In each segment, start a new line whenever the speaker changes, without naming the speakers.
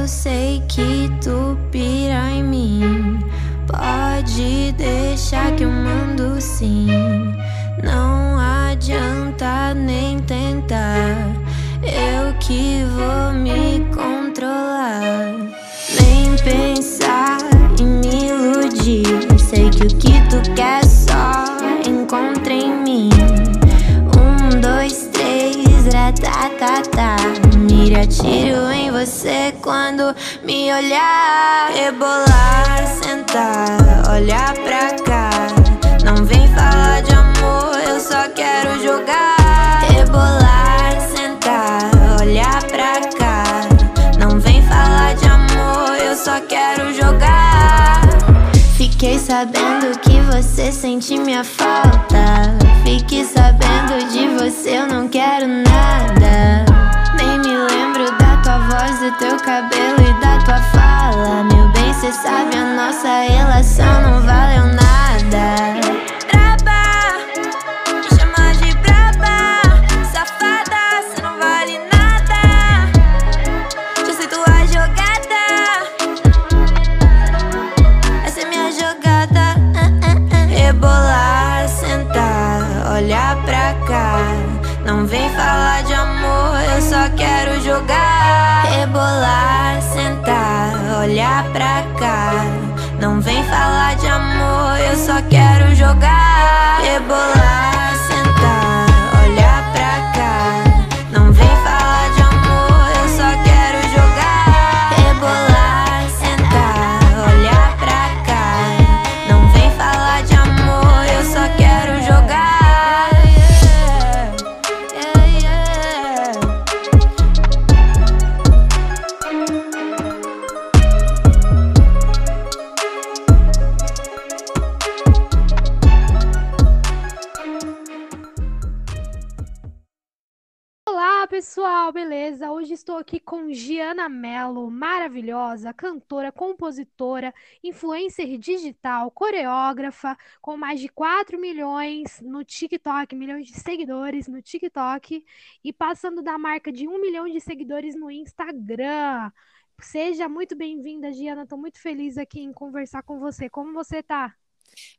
Eu sei que tu pira em mim. Pode deixar que eu mando sim. Não adianta nem tentar. Eu que vou me controlar. Nem pensar em me iludir. Sei que o que tu quer só encontra em mim. Um, dois, três, ratatata. Mire atiro em você quando me olhar. Rebolar, sentar, olhar pra cá. Não vem falar de amor, eu só quero jogar. Rebolar, sentar, olhar pra cá. Não vem falar de amor, eu só quero jogar. Fiquei sabendo que você sente minha falta. Fique sabendo de você, eu não quero nada. Do teu cabelo e da tua fala. Meu bem, cê sabe, a nossa relação não valeu nada.
Hoje estou aqui com Giana Mello, maravilhosa, cantora, compositora, influencer digital, coreógrafa, com mais de 4 milhões no TikTok, milhões de seguidores no TikTok e passando da marca de 1 milhão de seguidores no Instagram. Seja muito bem-vinda, Giana. Estou muito feliz aqui em conversar com você. Como você tá?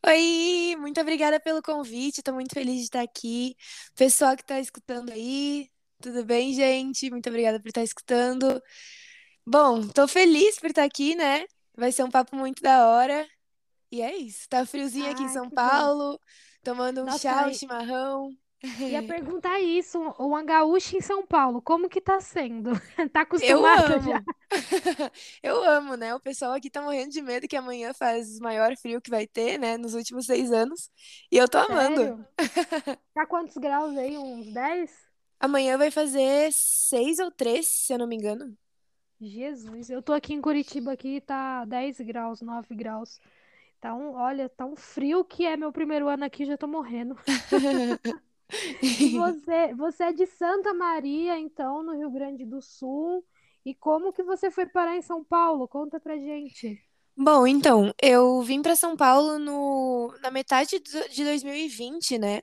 Oi, muito obrigada pelo convite. Estou muito feliz de estar aqui. Pessoal que está escutando aí, tudo bem, gente? Muito obrigada por estar escutando. Bom, estou feliz por estar aqui, né? Vai ser um papo muito da hora. E é isso. Tá friozinho aqui em
Ai,
São
que.
Paulo, tomando um
Nossa,
chá, um
e-
chimarrão.
Ia perguntar isso, o Angaúcho em São Paulo, como que tá sendo? Tá
Eu
acostumada já?
amo. Eu amo, né? O pessoal aqui tá morrendo de medo que amanhã faz o maior frio que vai ter, né? Nos últimos seis anos. E eu tô amando.
Sério? Tá quantos graus aí? Uns 10?
Amanhã vai fazer seis ou três, se eu não me engano.
Jesus, eu tô aqui em Curitiba aqui, tá 10 graus, 9 graus. Tá um, olha, tá um frio que é meu primeiro ano aqui, já tô morrendo. Você, você é de Santa Maria, então, no Rio Grande do Sul. E como que você foi parar em São Paulo? Conta pra gente.
Bom, então, eu vim para São Paulo no, na metade de 2020, né?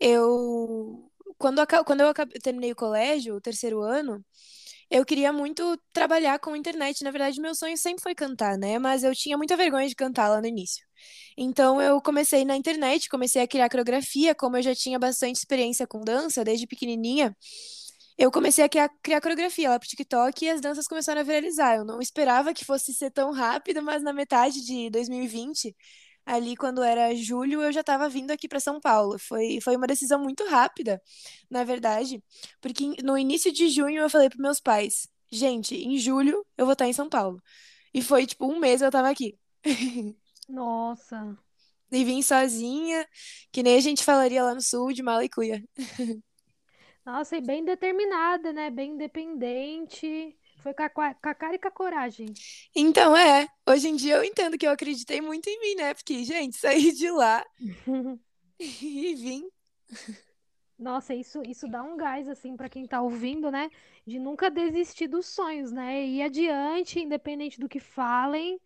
Eu, quando, quando eu aca- terminei o colégio, o terceiro ano, eu queria muito trabalhar com internet. Na verdade, meu sonho sempre foi cantar, né? Mas eu tinha muita vergonha de cantar lá no início. Então, eu comecei na internet, comecei a criar coreografia, como eu já tinha bastante experiência com dança desde pequenininha. Eu comecei a criar, criar coreografia lá pro TikTok e as danças começaram a viralizar. Eu não esperava que fosse ser tão rápido, mas na metade de 2020, ali quando era julho, eu já estava vindo aqui para São Paulo. Foi, foi uma decisão muito rápida, na verdade, porque no início de junho eu falei para meus pais: gente, em julho eu vou estar em São Paulo. E foi tipo um mês eu estava aqui.
Nossa.
E vim sozinha, que nem a gente falaria lá no sul, de mala e cuia.
Nossa, e bem determinada, né? Bem independente. Foi com a, com a cara e com a coragem.
Então, é, hoje em dia eu entendo que eu acreditei muito em mim, né? Porque, gente, saí de lá e vim.
Nossa, isso, isso dá um gás, assim, pra quem tá ouvindo, né? De nunca desistir dos sonhos, né? Ir adiante, independente do que falem,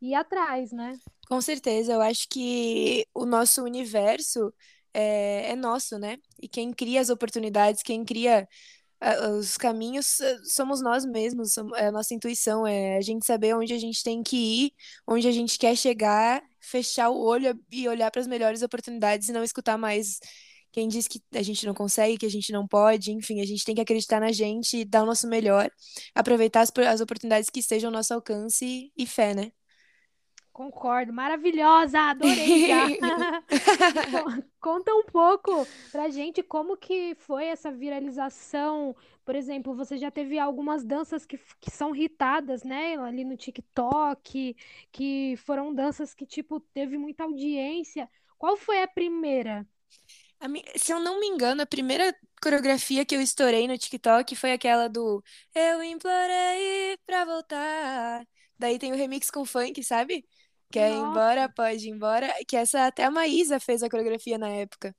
ir atrás, né?
Com certeza, eu acho que o nosso universo é, é nosso, né? E quem cria as oportunidades, quem cria os caminhos eh, somos nós mesmos, é a nossa intuição, é a gente saber onde a gente tem que ir, onde a gente quer chegar, fechar o olho e olhar para as melhores oportunidades e não escutar mais quem diz que a gente não consegue, que a gente não pode, enfim, a gente tem que acreditar na gente dar o nosso melhor, aproveitar as, as oportunidades que estejam ao nosso alcance e fé, né?
Concordo, maravilhosa, adorei já. Conta um pouco pra gente como que foi essa viralização. Por exemplo, você já teve algumas danças que, que são hitadas, né, ali no TikTok, que foram danças que, tipo, teve muita audiência. Qual foi a primeira?
A se eu não me engano, a primeira coreografia que eu estourei no TikTok foi aquela do Eu implorei pra voltar. Daí tem o remix com funk, sabe? Quer ir embora, pode ir embora. Que essa até a Maísa fez a coreografia na época.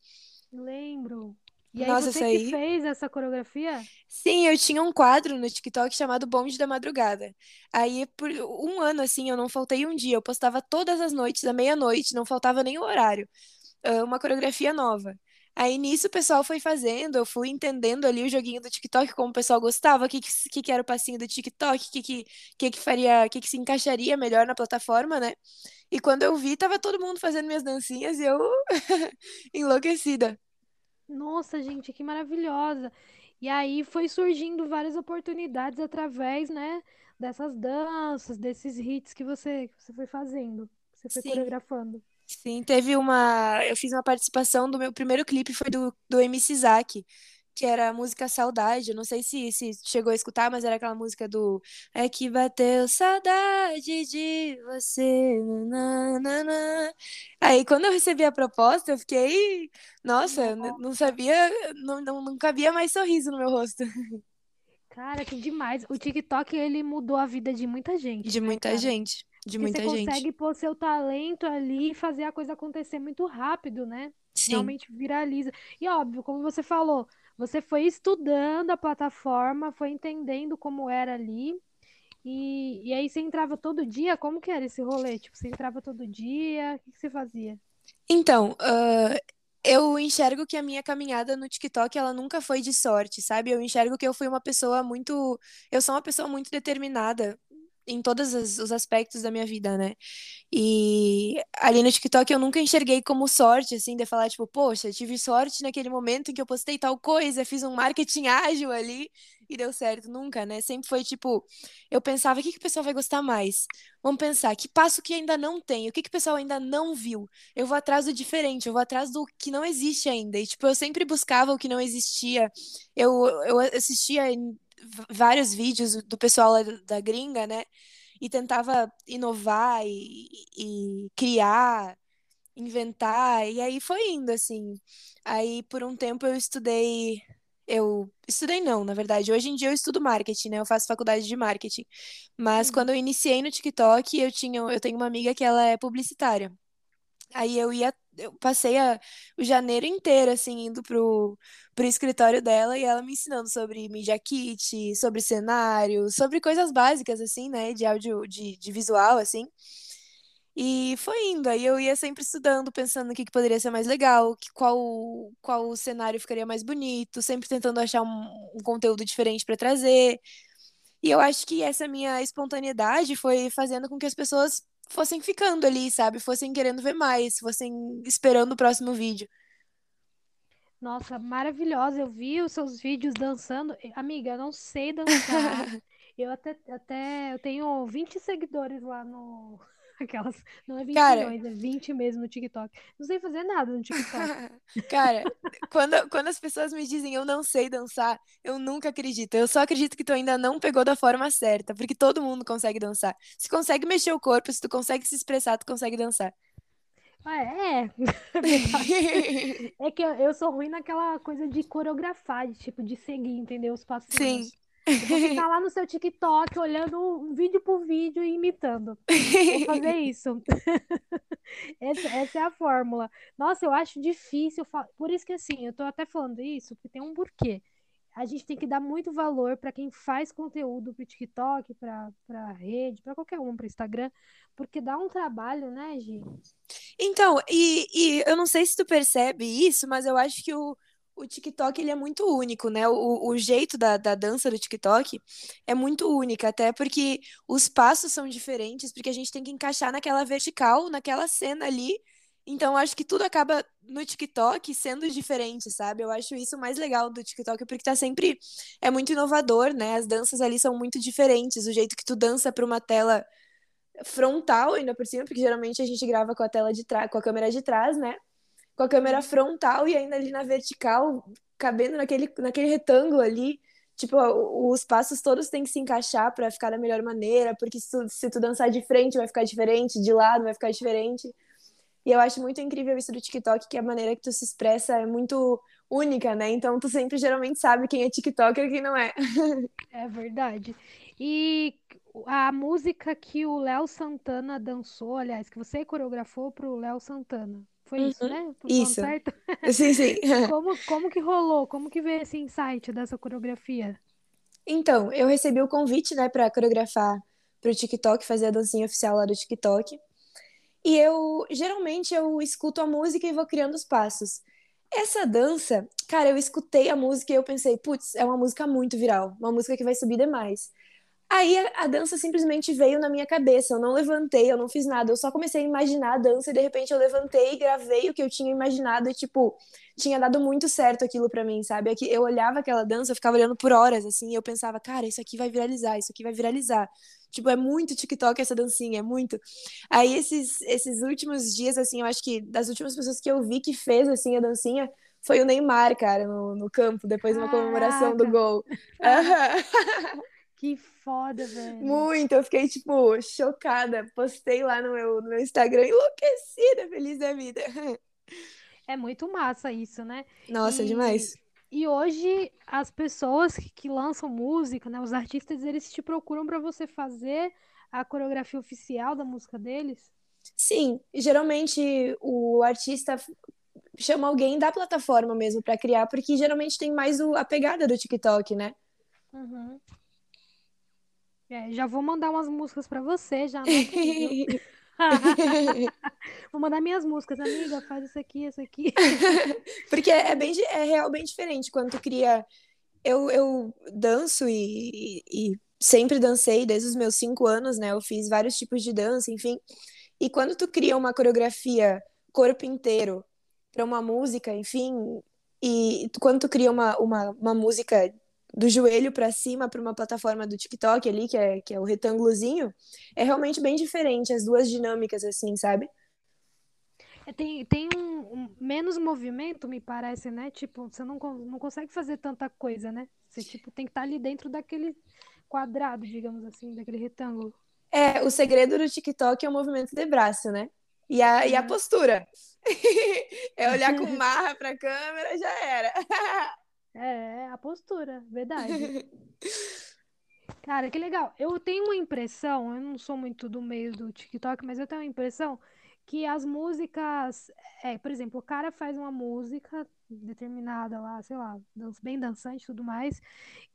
Lembro. E aí
Nossa,
você
isso
que
aí.
fez essa coreografia?
Sim, eu tinha um quadro no TikTok chamado Bonde da Madrugada. Aí, por um ano, assim, eu não faltei um dia. Eu postava todas as noites, à meia-noite, não faltava nem o horário. ah, Uma coreografia nova. Aí nisso o pessoal foi fazendo, eu fui entendendo ali o joguinho do TikTok, como o pessoal gostava, o que, que, que era o passinho do TikTok, o que, que, que, que faria, o que, que se encaixaria melhor na plataforma, né? E quando eu vi, tava todo mundo fazendo minhas dancinhas e eu enlouquecida.
Nossa, gente, que maravilhosa. E aí foi surgindo várias oportunidades através, né, dessas danças, desses hits que você, que você foi fazendo, que você foi
Sim.
coreografando.
Sim, teve uma. Eu fiz uma participação do meu primeiro clipe, foi do, do MC Zack, que era a música Saudade. Eu não sei se, se chegou a escutar, mas era aquela música do É que bateu saudade de você. nananana. Aí, quando eu recebi a proposta, eu fiquei. Nossa, não sabia, não, não, não cabia mais sorriso no meu rosto.
cara, que demais. O TikTok, ele mudou a vida de muita gente,
De
né,
muita
cara?
gente, de
Porque você
muita gente.
consegue pôr seu talento ali e fazer a coisa acontecer muito rápido, né?
Sim,
Realmente viraliza. E óbvio, como você falou, você foi estudando a plataforma, foi entendendo como era ali, e, e aí você entrava todo dia? Como que era esse rolê? Tipo, você entrava todo dia? O que que você fazia?
Então, ah, eu enxergo que a minha caminhada no TikTok, ela nunca foi de sorte, sabe? Eu enxergo que eu fui uma pessoa muito. Eu sou uma pessoa muito determinada em todos os os aspectos da minha vida, né? E ali no TikTok eu nunca enxerguei como sorte, assim, de falar, tipo, poxa, tive sorte naquele momento em que eu postei tal coisa, fiz um marketing ágil ali e deu certo. Nunca, né? Sempre foi tipo, eu pensava, o que que o pessoal vai gostar mais? Vamos pensar, que passo que ainda não tem? O que que o pessoal ainda não viu? Eu vou atrás do diferente, eu vou atrás do que não existe ainda. E, tipo, eu sempre buscava o que não existia. Eu, eu assistia vários vídeos do pessoal da gringa, né? e tentava inovar e, e criar, inventar, e aí foi indo assim. Aí por um tempo eu estudei, eu estudei não, na verdade. Hoje em dia eu estudo marketing, né? Eu faço faculdade de marketing. Mas quando
Uhum.
eu iniciei no TikTok, eu tinha, eu tenho uma amiga que ela é publicitária. Aí eu ia, eu passei a, o janeiro inteiro, assim, indo pro, pro escritório dela e ela me ensinando sobre Media Kit, sobre cenário, sobre coisas básicas, assim, né, de áudio, de, de visual, assim. E foi indo, aí eu ia sempre estudando, pensando o que que poderia ser mais legal, que, qual, qual cenário ficaria mais bonito, sempre tentando achar um, um conteúdo diferente para trazer. E eu acho que essa minha espontaneidade foi fazendo com que as pessoas fossem ficando ali, sabe? Fossem querendo ver mais, fossem esperando o próximo vídeo.
Nossa, maravilhosa. Eu vi os seus vídeos dançando. Amiga, eu não sei dançar. Eu até, até eu tenho 20 seguidores lá no. Aquelas. Não é 20
Cara,
milhões, é 20 mesmo no TikTok. Não sei fazer nada no TikTok.
cara, quando, quando as pessoas me dizem eu não sei dançar, eu nunca acredito. Eu só acredito que tu ainda não pegou da forma certa, porque todo mundo consegue dançar. Se consegue mexer o corpo, se tu consegue se expressar, tu consegue dançar.
Ah, é, é. É que eu, sou ruim naquela coisa de coreografar, de tipo, de seguir, entendeu? Os
Sim.
Eu vou ficar lá no seu TikTok olhando um vídeo por vídeo e imitando. Vou fazer isso. Essa, essa é a fórmula. Nossa, eu acho difícil. Por isso que assim, eu tô até falando isso, porque tem um porquê. A gente tem que dar muito valor para quem faz conteúdo para TikTok, para rede, para qualquer um, para Instagram, porque dá um trabalho, né, Gi?
Então, e, e eu não sei se tu percebe isso, mas eu acho que o, o TikTok ele é muito único, né? O, o jeito da, da dança do TikTok é muito única, até porque os passos são diferentes, porque a gente tem que encaixar naquela vertical, naquela cena ali. Então, acho que tudo acaba no TikTok sendo diferente, sabe? Eu acho isso mais legal do TikTok, porque tá sempre. É muito inovador, né? As danças ali são muito diferentes. O jeito que tu dança para uma tela frontal, ainda por cima, porque geralmente a gente grava com a tela de trás, com a câmera de trás, né? Com a câmera frontal e ainda ali na vertical, cabendo naquele, naquele retângulo ali. Tipo, os passos todos têm que se encaixar para ficar da melhor maneira, porque se tu, se tu dançar de frente vai ficar diferente, de lado vai ficar diferente. E eu acho muito incrível isso do TikTok, que a maneira que tu se expressa é muito única, né? Então tu sempre geralmente sabe quem é TikToker e quem não é.
É verdade. E a música que o Léo Santana dançou, aliás, que você coreografou pro Léo Santana, foi uhum. isso, né?
Isso. Certo? Sim, sim.
como, como que rolou? Como que veio esse insight dessa coreografia?
Então, eu recebi o convite, né, para coreografar pro TikTok, fazer a dancinha oficial lá do TikTok. E eu, geralmente, eu escuto a música e vou criando os passos. Essa dança, cara, eu escutei a música e eu pensei, putz, é uma música muito viral, uma música que vai subir demais. Aí a, a, dança simplesmente veio na minha cabeça. Eu não levantei, eu não fiz nada. Eu só comecei a imaginar a dança e de repente eu levantei, gravei o que eu tinha imaginado e, tipo, tinha dado muito certo aquilo para mim, sabe? Aqui, eu olhava aquela dança, eu ficava olhando por horas, assim, e eu pensava, cara, isso aqui vai viralizar, isso aqui vai viralizar. Tipo, é muito TikTok essa dancinha, é muito. Aí esses, esses últimos dias, assim, eu acho que das últimas pessoas que eu vi que fez, assim, a dancinha, foi o Neymar, cara, no, no campo, depois de uma comemoração do gol.
Que foda, velho.
Muito, eu fiquei, tipo, chocada. Postei lá no meu, no meu Instagram, enlouquecida, feliz da vida.
É muito massa isso, né?
Nossa, e, demais.
E hoje, as pessoas que lançam música, né, os artistas, eles te procuram para você fazer a coreografia oficial da música deles?
Sim, geralmente o artista chama alguém da plataforma mesmo para criar, porque geralmente tem mais o, a pegada do TikTok, né?
Uhum. É, já vou mandar umas músicas para você, já. Vou mandar minhas músicas, amiga, faz isso aqui, isso aqui.
Porque é, bem, é real bem diferente quando tu cria. Eu, eu danço e, e, e, sempre dancei desde os meus cinco anos, né? Eu fiz vários tipos de dança, enfim. E quando tu cria uma coreografia corpo inteiro para uma música, enfim, e quando tu cria uma, uma, uma música do joelho para cima para uma plataforma do TikTok ali, que é, que é o retângulozinho, é realmente bem diferente as duas dinâmicas, assim, sabe?
É, tem tem um, um, menos movimento, me parece, né? Tipo, você não, não consegue fazer tanta coisa, né? Você tipo, tem que estar tá ali dentro daquele quadrado, digamos assim, daquele retângulo.
É, o segredo do TikTok é o movimento de braço, né? E a, e a postura. é olhar com marra para a câmera, já era.
É, a postura, verdade. Cara, que legal. Eu tenho uma impressão, eu não sou muito do meio do TikTok, mas eu tenho uma impressão que as músicas, é, por exemplo, o cara faz uma música determinada lá, sei lá, bem dançante e tudo mais,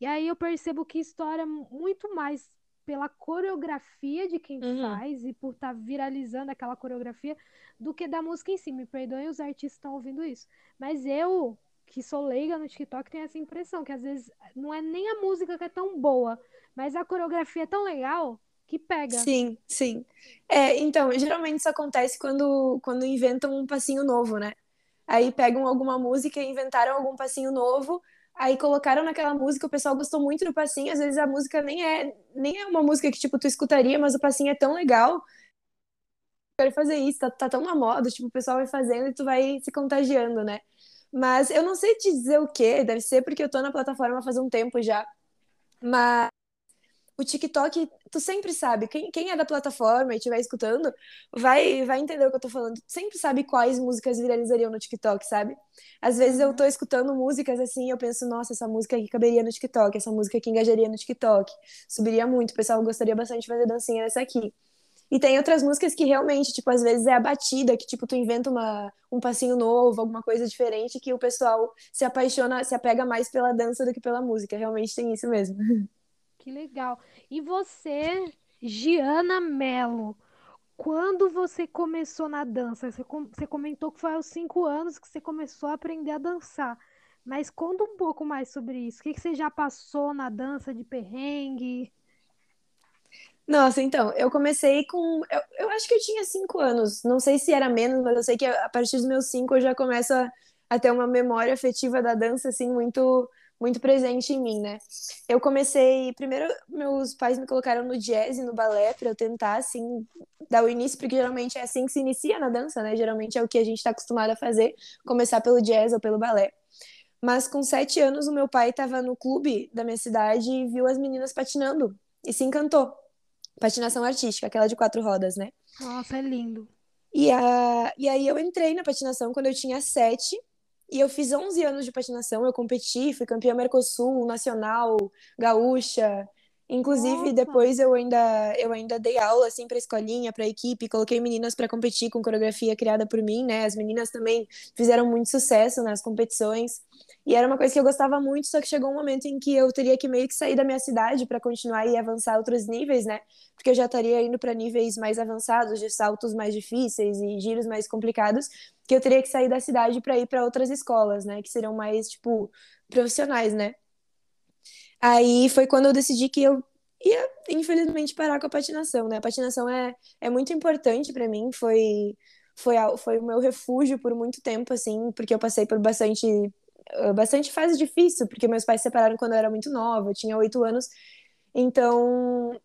e aí eu percebo que estoura muito mais pela coreografia de quem uhum. faz e por estar tá viralizando aquela coreografia do que da música em si. Me perdoem os artistas que estão ouvindo isso. Mas eu, que sou leiga no TikTok tem essa impressão, que às vezes não é nem a música que é tão boa, mas a coreografia é tão legal que pega.
Sim, sim. É, então, geralmente isso acontece quando, quando inventam um passinho novo, né? Aí pegam alguma música e inventaram algum passinho novo, aí colocaram naquela música, o pessoal gostou muito do passinho, às vezes a música nem é, nem é uma música que, tipo, tu escutaria, mas o passinho é tão legal quero fazer isso, tá, tá tão na moda, tipo, o pessoal vai fazendo e tu vai se contagiando, né? Mas eu não sei te dizer o que, deve ser porque eu tô na plataforma faz um tempo já. Mas o TikTok, tu sempre sabe, quem, quem é da plataforma e estiver escutando, vai, vai entender o que eu tô falando. Tu sempre sabe quais músicas viralizariam no TikTok, sabe? Às vezes eu tô uhum. escutando músicas assim eu penso, nossa, essa música aqui caberia no TikTok, essa música aqui engajaria no TikTok, subiria muito, o pessoal gostaria bastante de fazer dancinha nessa aqui. E tem outras músicas que realmente, tipo, às vezes é a batida, que, tipo, tu inventa uma, um passinho novo, alguma coisa diferente, que o pessoal se apaixona, se apega mais pela dança do que pela música. Realmente tem isso mesmo.
Que legal. E você, Giana Mello, quando você começou na dança? Você, você comentou que foi aos cinco anos que você começou a aprender a dançar. Mas conta um pouco mais sobre isso. O que que você já passou na dança de perrengue?
Nossa, então, eu comecei com. Eu, eu acho que eu tinha cinco anos. Não sei se era menos, mas eu sei que a partir dos meus cinco eu já começo a, a ter uma memória afetiva da dança, assim, muito, muito presente em mim, né? Eu comecei. Primeiro, meus pais me colocaram no jazz e no balé para eu tentar, assim, dar o início, porque geralmente é assim que se inicia na dança, né? Geralmente é o que a gente está acostumado a fazer, começar pelo jazz ou pelo balé. Mas com sete anos, o meu pai estava no clube da minha cidade e viu as meninas patinando e se encantou patinação artística, aquela de quatro rodas, né?
Nossa, é lindo.
E, a, e aí eu entrei na patinação quando eu tinha sete, e eu fiz 11 anos de patinação, eu competi, fui campeã Mercosul, nacional, gaúcha. Inclusive,
Nossa.
depois eu ainda, eu ainda dei aula, assim, pra escolinha, pra equipe, coloquei meninas para competir com coreografia criada por mim, né? As meninas também fizeram muito sucesso nas competições. E era uma coisa que eu gostava muito, só que chegou um momento em que eu teria que meio que sair da minha cidade para continuar e avançar outros níveis, né? Porque eu já estaria indo para níveis mais avançados, de saltos mais difíceis e giros mais complicados, que eu teria que sair da cidade para ir para outras escolas, né? Que seriam mais, tipo, profissionais, né? Aí foi quando eu decidi que eu ia, infelizmente, parar com a patinação, né? A patinação é, é muito importante para mim, foi, foi, foi o meu refúgio por muito tempo, assim, porque eu passei por bastante, eh, bastante fase difícil, porque meus pais se separaram quando eu era muito nova, eu tinha oito anos, então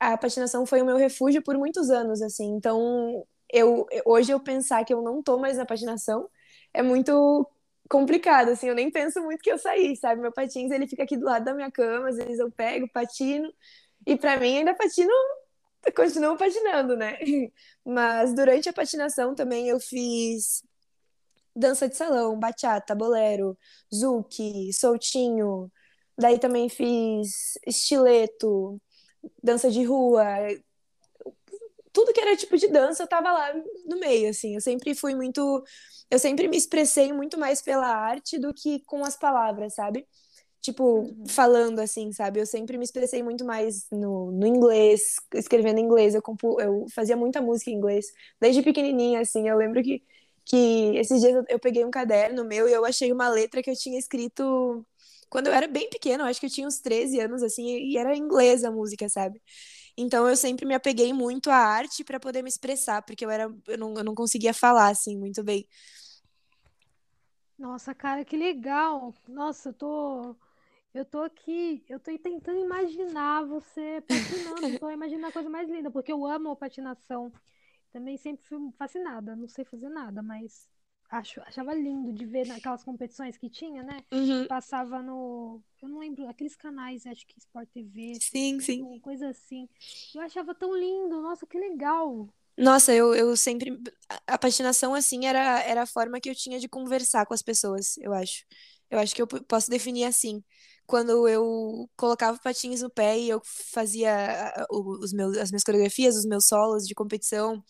a patinação foi o meu refúgio por muitos anos, assim, então eu, hoje eu pensar que eu não tô mais na patinação é muito complicado, assim, eu nem penso muito que eu saí, sabe? Meu patins, ele fica aqui do lado da minha cama, às vezes eu pego, patino, e para mim ainda patino, continuo patinando, né? Mas durante a patinação também eu fiz dança de salão, bachata, bolero, zouk, soltinho, daí também fiz estileto, dança de rua, tudo que era tipo de dança eu tava lá no meio, assim, eu sempre fui muito eu sempre me expressei muito mais pela arte do que com as palavras, sabe? Tipo, uhum. falando assim, sabe? Eu sempre me expressei muito mais no, no inglês, escrevendo em inglês. Eu, compu, eu fazia muita música em inglês, desde pequenininha, assim. Eu lembro que, que esses dias eu, peguei um caderno meu e eu achei uma letra que eu tinha escrito quando eu era bem pequena, eu acho que eu tinha uns 13 anos, assim, e era em inglês a música, sabe? Então eu sempre me apeguei muito à arte para poder me expressar, porque eu era eu não, eu não conseguia falar assim muito bem.
Nossa, cara, que legal. Nossa, eu tô, eu tô aqui, eu tô tentando imaginar você patinando. Tô imaginando a coisa mais linda, porque eu amo patinação. Também sempre fui fascinada. Não sei fazer nada, mas acho, achava lindo de ver naquelas competições que tinha, né?
Uhum.
Passava no, eu não lembro, aqueles canais, acho que Sport TV,
sim, sim.
coisa assim. Eu achava tão lindo. Nossa, que legal.
Nossa, eu, eu sempre. A patinação, assim, era, era a forma que eu tinha de conversar com as pessoas, eu acho. Eu acho que eu posso definir assim. Quando eu colocava patins no pé e eu fazia os meus, as minhas coreografias, os meus solos de competição,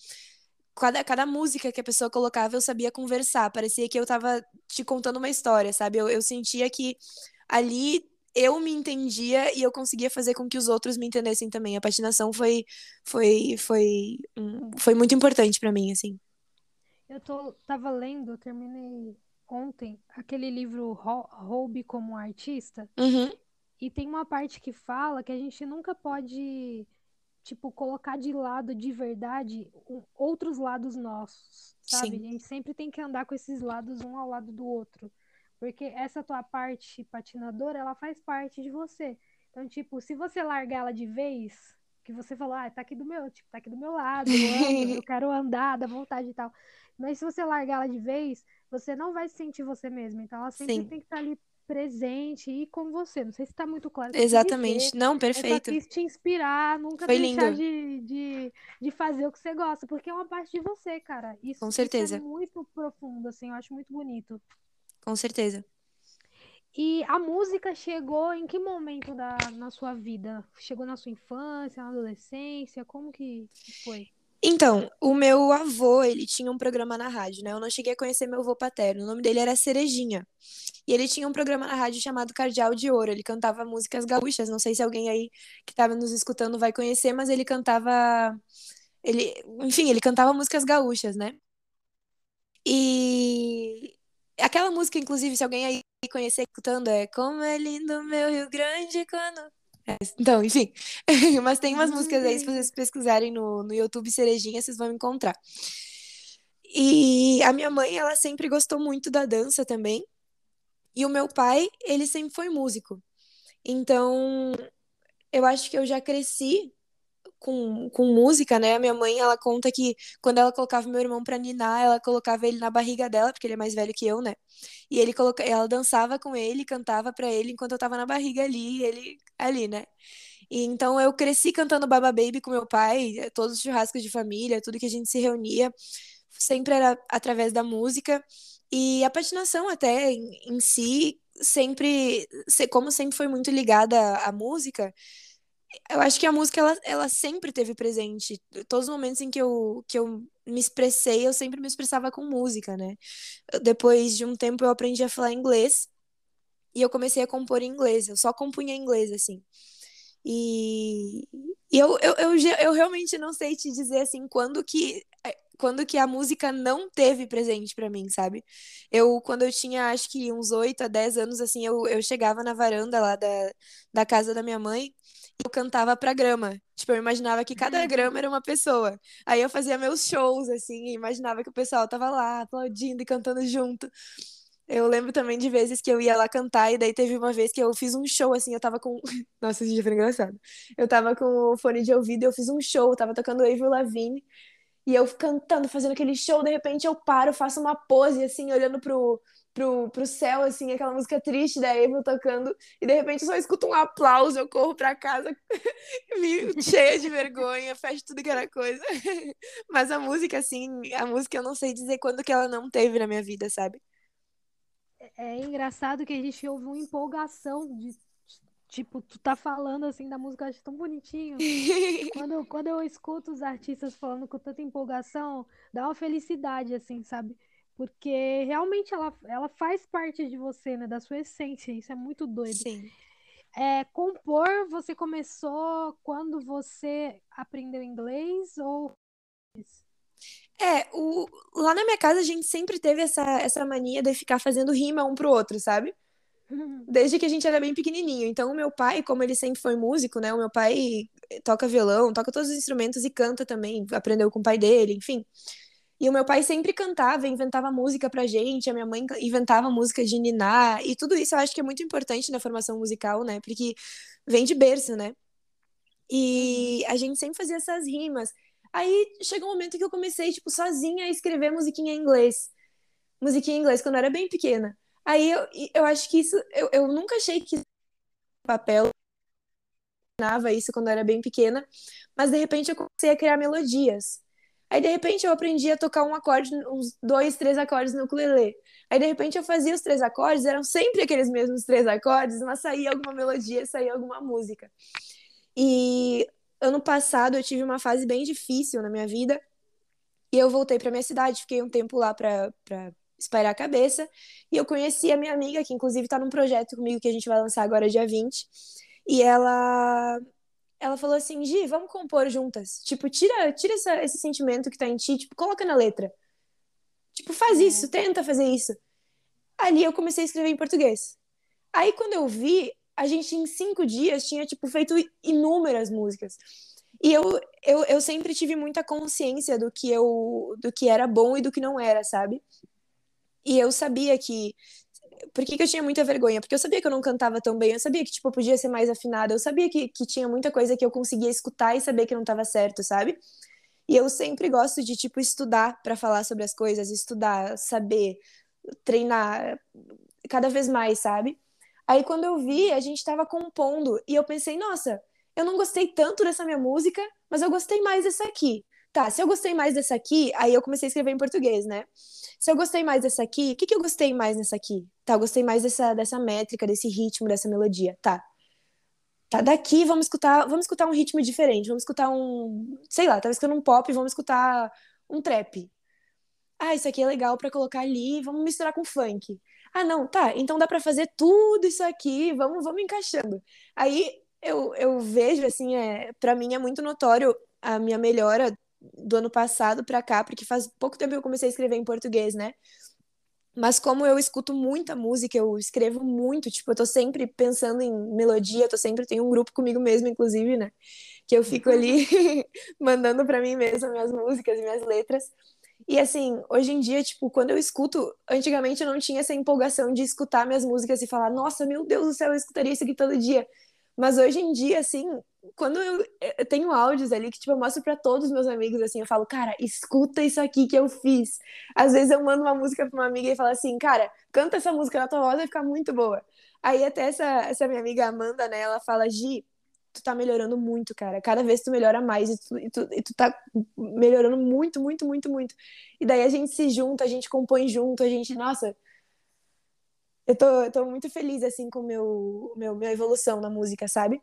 cada, cada música que a pessoa colocava eu sabia conversar. Parecia que eu tava te contando uma história, sabe? Eu, eu sentia que ali eu me entendia e eu conseguia fazer com que os outros me entendessem também. A patinação foi foi foi foi muito importante para mim, assim.
Eu tô tava lendo, terminei ontem aquele livro Roube como artista.
Uhum.
E tem uma parte que fala que a gente nunca pode tipo colocar de lado de verdade outros lados nossos, sabe? Sim. A gente sempre tem que andar com esses lados um ao lado do outro. Porque essa tua parte patinadora, ela faz parte de você. Então, tipo, se você largar ela de vez, que você falou, ah, tá aqui do meu, tipo, tá aqui do meu lado, eu, ando, eu quero andar, da vontade e tal. Mas se você largar ela de vez, você não vai se sentir você mesmo. Então, ela sempre Sim. tem que estar ali presente e com você. Não sei se tá muito claro.
Exatamente. Dizer, não, perfeito.
Eu quis te inspirar, nunca Foi deixar de, de, de, fazer o que você gosta, porque é uma parte de você, cara. Isso,
com certeza.
Isso é muito profundo, assim, eu acho muito bonito.
Com certeza.
E a música chegou em que momento da, na sua vida? Chegou na sua infância, na adolescência? Como que foi?
Então, o meu avô, ele tinha um programa na rádio, né? Eu não cheguei a conhecer meu avô paterno. O nome dele era Cerejinha. E ele tinha um programa na rádio chamado Cardeal de Ouro. Ele cantava músicas gaúchas. Não sei se alguém aí que estava nos escutando vai conhecer, mas ele cantava. Ele, enfim, ele cantava músicas gaúchas, né? E aquela música, inclusive, se alguém aí conhecer escutando é Como é lindo meu Rio Grande quando. É, então, enfim. Mas tem umas músicas aí, se vocês pesquisarem no, no YouTube Cerejinha, vocês vão encontrar. E a minha mãe, ela sempre gostou muito da dança também. E o meu pai, ele sempre foi músico. Então, eu acho que eu já cresci com, com música, né? A minha mãe, ela conta que quando ela colocava meu irmão pra ninar, ela colocava ele na barriga dela, porque ele é mais velho que eu, né? E ele coloca... ela dançava com ele, cantava pra ele enquanto eu tava na barriga ali, ele ali, né? E então eu cresci cantando Baba Baby com meu pai, todos os churrascos de família, tudo que a gente se reunia, sempre era através da música. E a patinação até em, em si, sempre, como sempre foi muito ligada à música, eu acho que a música ela, ela sempre teve presente. Todos os momentos em que eu, que eu me expressei, eu sempre me expressava com música, né? Depois de um tempo eu aprendi a falar inglês e eu comecei a compor em inglês. Eu só compunha em inglês, assim. E, e eu, eu, eu, eu realmente não sei te dizer, assim, quando que quando que a música não teve presente para mim, sabe? Eu, quando eu tinha, acho que uns 8 a 10 anos, assim, eu, eu chegava na varanda lá da, da casa da minha mãe eu cantava pra grama. Tipo, eu imaginava que cada grama era uma pessoa. Aí eu fazia meus shows, assim, e imaginava que o pessoal tava lá aplaudindo e cantando junto. Eu lembro também de vezes que eu ia lá cantar, e daí teve uma vez que eu fiz um show, assim, eu tava com. Nossa, esse dia foi engraçado. Eu tava com o fone de ouvido e eu fiz um show, tava tocando Avril Lavigne, e eu cantando, fazendo aquele show, de repente eu paro, faço uma pose, assim, olhando pro, pro, pro céu, assim, aquela música triste da Eva tocando, e de repente eu só escuto um aplauso, eu corro pra casa cheia de vergonha, fecho tudo que era coisa. Mas a música, assim, a música eu não sei dizer quando que ela não teve na minha vida, sabe?
É, é engraçado que a gente ouve uma empolgação de Tipo, tu tá falando assim da música, eu acho tão bonitinho. quando, quando eu escuto os artistas falando com tanta empolgação, dá uma felicidade, assim, sabe? Porque realmente ela, ela faz parte de você, né? Da sua essência. Isso é muito doido.
Sim.
É, compor, você começou quando você aprendeu inglês ou.
É, o, lá na minha casa a gente sempre teve essa, essa mania de ficar fazendo rima um pro outro, sabe? Desde que a gente era bem pequenininho. Então, o meu pai, como ele sempre foi músico, né? O meu pai toca violão, toca todos os instrumentos e canta também. Aprendeu com o pai dele, enfim. E o meu pai sempre cantava, inventava música pra gente, a minha mãe inventava música de ninar, e tudo isso eu acho que é muito importante na formação musical, né? Porque vem de berço, né? E a gente sempre fazia essas rimas. Aí chegou um momento que eu comecei, tipo, sozinha a escrever musiquinha em inglês. Musiquinha em inglês, quando eu era bem pequena. Aí eu, eu acho que isso, eu, eu nunca achei que papel isso quando eu era bem pequena, mas de repente eu comecei a criar melodias. Aí, de repente, eu aprendi a tocar um acorde, uns dois, três acordes no ukulele. Aí, de repente, eu fazia os três acordes, eram sempre aqueles mesmos três acordes, mas saía alguma melodia, saía alguma música. E ano passado eu tive uma fase bem difícil na minha vida, e eu voltei para minha cidade, fiquei um tempo lá para espairar a cabeça, e eu conheci a minha amiga, que inclusive está num projeto comigo que a gente vai lançar agora dia 20, e ela ela falou assim, Gi, vamos compor juntas. Tipo, tira, tira essa, esse sentimento que tá em ti, tipo, coloca na letra. Tipo, faz é. isso, tenta fazer isso. Ali eu comecei a escrever em português. Aí quando eu vi, a gente em cinco dias tinha, tipo, feito inúmeras músicas. E eu, eu, eu sempre tive muita consciência do que eu do que era bom e do que não era, sabe? E eu sabia que por que, que, eu tinha muita vergonha? Porque eu sabia que eu não cantava tão bem, eu sabia que, tipo, eu podia ser mais afinada, eu sabia que, que tinha muita coisa que eu conseguia escutar e saber que não estava certo, sabe? E eu sempre gosto de, tipo, estudar para falar sobre as coisas, estudar, saber, treinar cada vez mais, sabe? Aí quando eu vi, a gente estava compondo e eu pensei, nossa, eu não gostei tanto dessa minha música, mas eu gostei mais dessa aqui. Tá, se eu gostei mais dessa aqui, aí eu comecei a escrever em português, né? Se eu gostei mais dessa aqui, o que, que eu gostei mais nessa aqui? Tá, eu gostei mais dessa, dessa métrica, desse ritmo, dessa melodia. Tá. Tá, daqui vamos escutar, vamos escutar um ritmo diferente, vamos escutar um, sei lá, tava escutando um pop, vamos escutar um trap. Ah, isso aqui é legal para colocar ali, vamos misturar com funk. Ah, não, tá, então dá para fazer tudo isso aqui, vamos, vamos encaixando. Aí eu, eu vejo, assim, é, para mim é muito notório a minha melhora do ano passado para cá, porque faz pouco tempo que eu comecei a escrever em português, né? Mas como eu escuto muita música, eu escrevo muito, tipo, eu tô sempre pensando em melodia, tô sempre tenho um grupo comigo mesmo, inclusive, né? Que eu fico ali mandando para mim mesma minhas músicas e minhas letras. E assim, hoje em dia, tipo, quando eu escuto, antigamente eu não tinha essa empolgação de escutar minhas músicas e falar, nossa, meu Deus do céu, eu escutaria isso aqui todo dia. Mas hoje em dia, assim, quando eu, eu tenho áudios ali que, tipo, eu mostro para todos os meus amigos, assim, eu falo, cara, escuta isso aqui que eu fiz. Às vezes eu mando uma música pra uma amiga e falo assim, cara, canta essa música na tua voz, vai ficar muito boa. Aí até essa, essa minha amiga Amanda, né, ela fala, Gi, tu tá melhorando muito, cara. Cada vez tu melhora mais e tu, e tu, e tu tá melhorando muito, muito, muito, muito. E daí a gente se junta, a gente compõe junto, a gente, nossa, eu tô, eu tô muito feliz, assim, com meu, meu, minha evolução na música, sabe?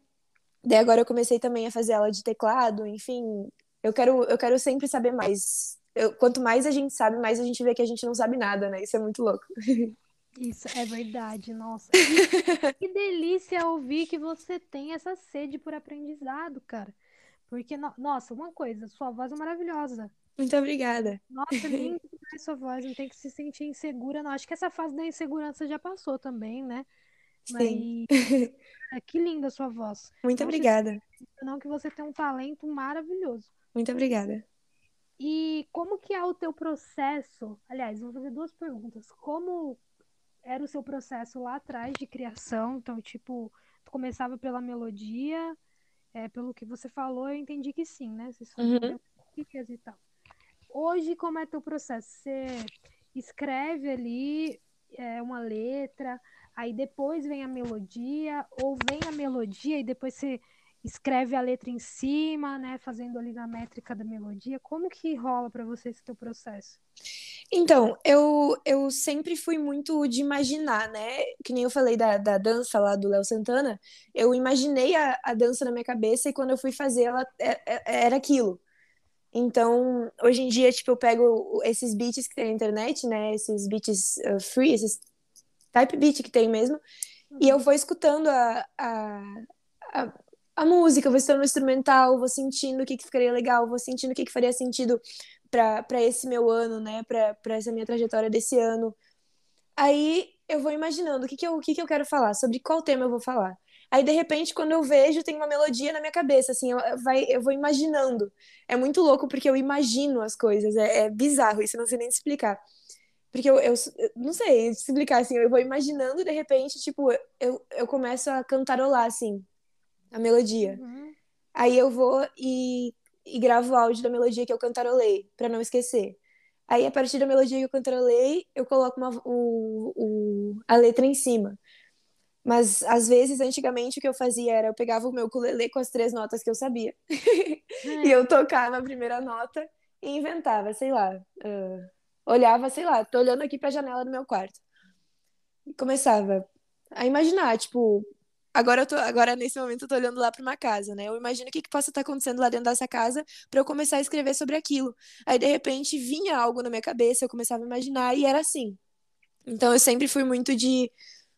Daí agora eu comecei também a fazer aula de teclado, enfim, eu quero, eu quero sempre saber mais. Eu, quanto mais a gente sabe, mais a gente vê que a gente não sabe nada, né? Isso é muito louco.
Isso é verdade, nossa. que delícia ouvir que você tem essa sede por aprendizado, cara. Porque, no... nossa, uma coisa, sua voz é maravilhosa.
Muito obrigada.
Nossa, linda demais sua voz, não tem que se sentir insegura, não. Acho que essa fase da insegurança já passou também, né?
Sim.
Mas, que linda a sua voz.
Muito
não
obrigada.
Não que você tem um talento maravilhoso.
Muito obrigada.
E como que é o teu processo? Aliás, vou fazer duas perguntas. Como era o seu processo lá atrás de criação? Então, tipo, tu começava pela melodia, é, pelo que você falou, eu entendi que sim, né? Vocês
Uhum.
e tal. Hoje, como é teu processo? Você escreve ali é, uma letra, aí depois vem a melodia, ou vem a melodia e depois você escreve a letra em cima, né? Fazendo ali na métrica da melodia. Como que rola para você esse teu processo?
Então, eu, eu sempre fui muito de imaginar, né? Que nem eu falei da, da dança lá do Léo Santana, eu imaginei a, a dança na minha cabeça e quando eu fui fazer ela é- é- era aquilo. Então, hoje em dia, tipo, eu pego esses beats que tem na internet, né? Esses beats uh, free, esses type beat que tem mesmo, e eu vou escutando a, a, a, a música, vou escutando o instrumental, vou sentindo o que, que ficaria legal, vou sentindo o que, que faria sentido para esse meu ano, né? Para essa minha trajetória desse ano. Aí eu vou imaginando o que, que, eu, o que, que eu quero falar, sobre qual tema eu vou falar. Aí, de repente, quando eu vejo, tem uma melodia na minha cabeça, assim, eu, vai, eu vou imaginando. É muito louco porque eu imagino as coisas, é, é bizarro, isso eu não sei nem explicar. Porque eu, eu, eu não sei explicar, assim, eu vou imaginando, de repente, tipo, eu, eu começo a cantarolar, assim, a melodia.
Uhum.
Aí eu vou e, e gravo o áudio da melodia que eu cantarolei, pra não esquecer. Aí, a partir da melodia que eu cantarolei, eu coloco uma, o, o, a letra em cima. Mas, às vezes, antigamente, o que eu fazia era eu pegava o meu ukulele com as três notas que eu sabia. e eu tocava a primeira nota e inventava, sei lá. ah, olhava, sei lá, tô olhando aqui pra janela do meu quarto. E começava a imaginar, tipo, agora eu tô, agora nesse momento eu tô olhando lá pra uma casa, né? Eu imagino o que que possa estar acontecendo lá dentro dessa casa pra eu começar a escrever sobre aquilo. Aí de repente vinha algo na minha cabeça, eu começava a imaginar e era assim. Então eu sempre fui muito de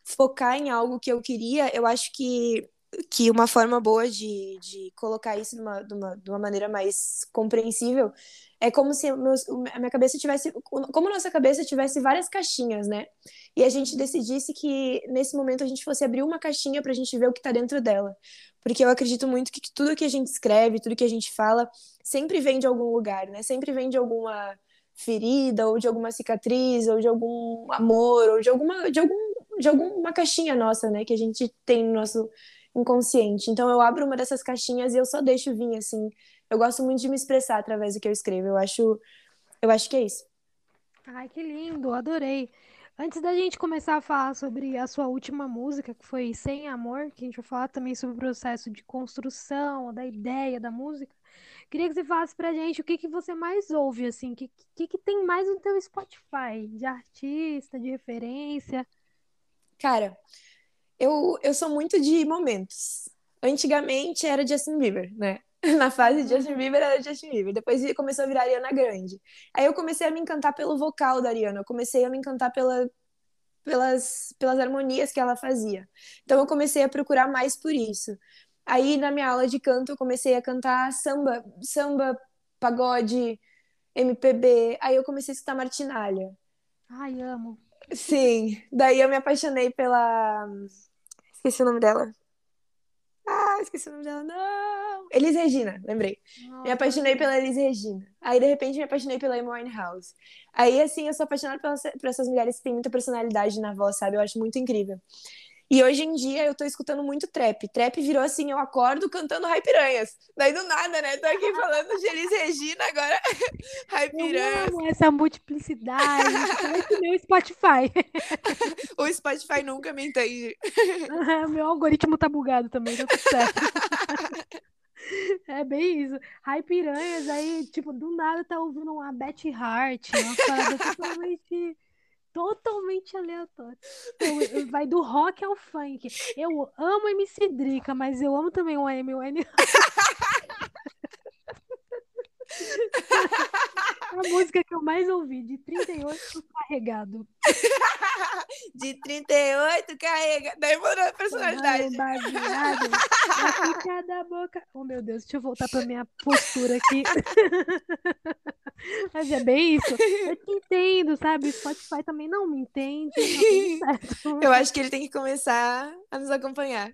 focar em algo que eu queria. Eu acho que que uma forma boa de, de colocar isso de uma, de uma, maneira mais compreensível é como se meus, a minha cabeça tivesse, como a nossa cabeça tivesse várias caixinhas, né? E a gente decidisse que nesse momento a gente fosse abrir uma caixinha pra gente ver o que tá dentro dela. Porque eu acredito muito que tudo que a gente escreve, tudo que a gente fala, sempre vem de algum lugar, né? Sempre vem de alguma ferida, ou de alguma cicatriz, ou de algum amor, ou de alguma, de algum, de alguma caixinha nossa, né? Que a gente tem no nosso inconsciente. Então eu abro uma dessas caixinhas e eu só deixo vir, assim. Eu gosto muito de me expressar através do que eu escrevo. Eu acho, eu acho que é isso.
Ai, que lindo, adorei. Antes da gente começar a falar sobre a sua última música, que foi Sem Amor, que a gente vai falar também sobre o processo de construção, da ideia da música, queria que você falasse pra gente o que que você mais ouve, assim, o que, que, que tem mais no teu Spotify, de artista, de referência.
Cara, eu, eu sou muito de momentos. Antigamente era Justin Bieber, né? Na fase de Justin Bieber era Justin Bieber. Depois começou a virar Ariana Grande. Aí eu comecei a me encantar pelo vocal da Ariana. Eu comecei a me encantar pela, pelas, pelas harmonias que ela fazia. Então eu comecei a procurar mais por isso. Aí na minha aula de canto eu comecei a cantar samba, samba, pagode, MPB. Aí eu comecei a escutar Martinalha.
Ai, amo.
Sim, daí eu me apaixonei pela. Esqueci o nome dela. Ah, esqueci o nome dela, não. Elis Regina, lembrei.
Nossa,
Me apaixonei pela Elis Regina. Aí, de repente, me apaixonei pela Amy Winehouse. Aí, assim, eu sou apaixonada por essas mulheres que têm muita personalidade na voz, sabe? Eu acho muito incrível. E hoje em dia eu tô escutando muito trap. Trap virou assim, eu acordo cantando Raipiranhas. Daí do nada, né? Tô aqui falando de Elis Regina, agora
Eu
Raipiranhas.
amo essa multiplicidade. Parece meu Spotify.
O Spotify nunca me entende.
Meu algoritmo tá bugado também, tá tudo certo. É bem isso. Rai Piranhas, aí, tipo, do nada tá ouvindo uma Betty Hart, uma parada totalmente, totalmente aleatória. Então, vai do rock ao funk. Eu amo MC Drica, mas eu amo também o Amy Winehouse. A música que eu mais ouvi, de 38 carregado.
De 38, carrega. Daí mudou a personalidade.
Baseado pica da boca. Oh, meu Deus, deixa eu voltar pra minha postura aqui. Mas é bem isso. Eu te entendo, sabe? Spotify também não me entende. Tá tudo certo.
Eu acho que ele tem que começar a nos acompanhar.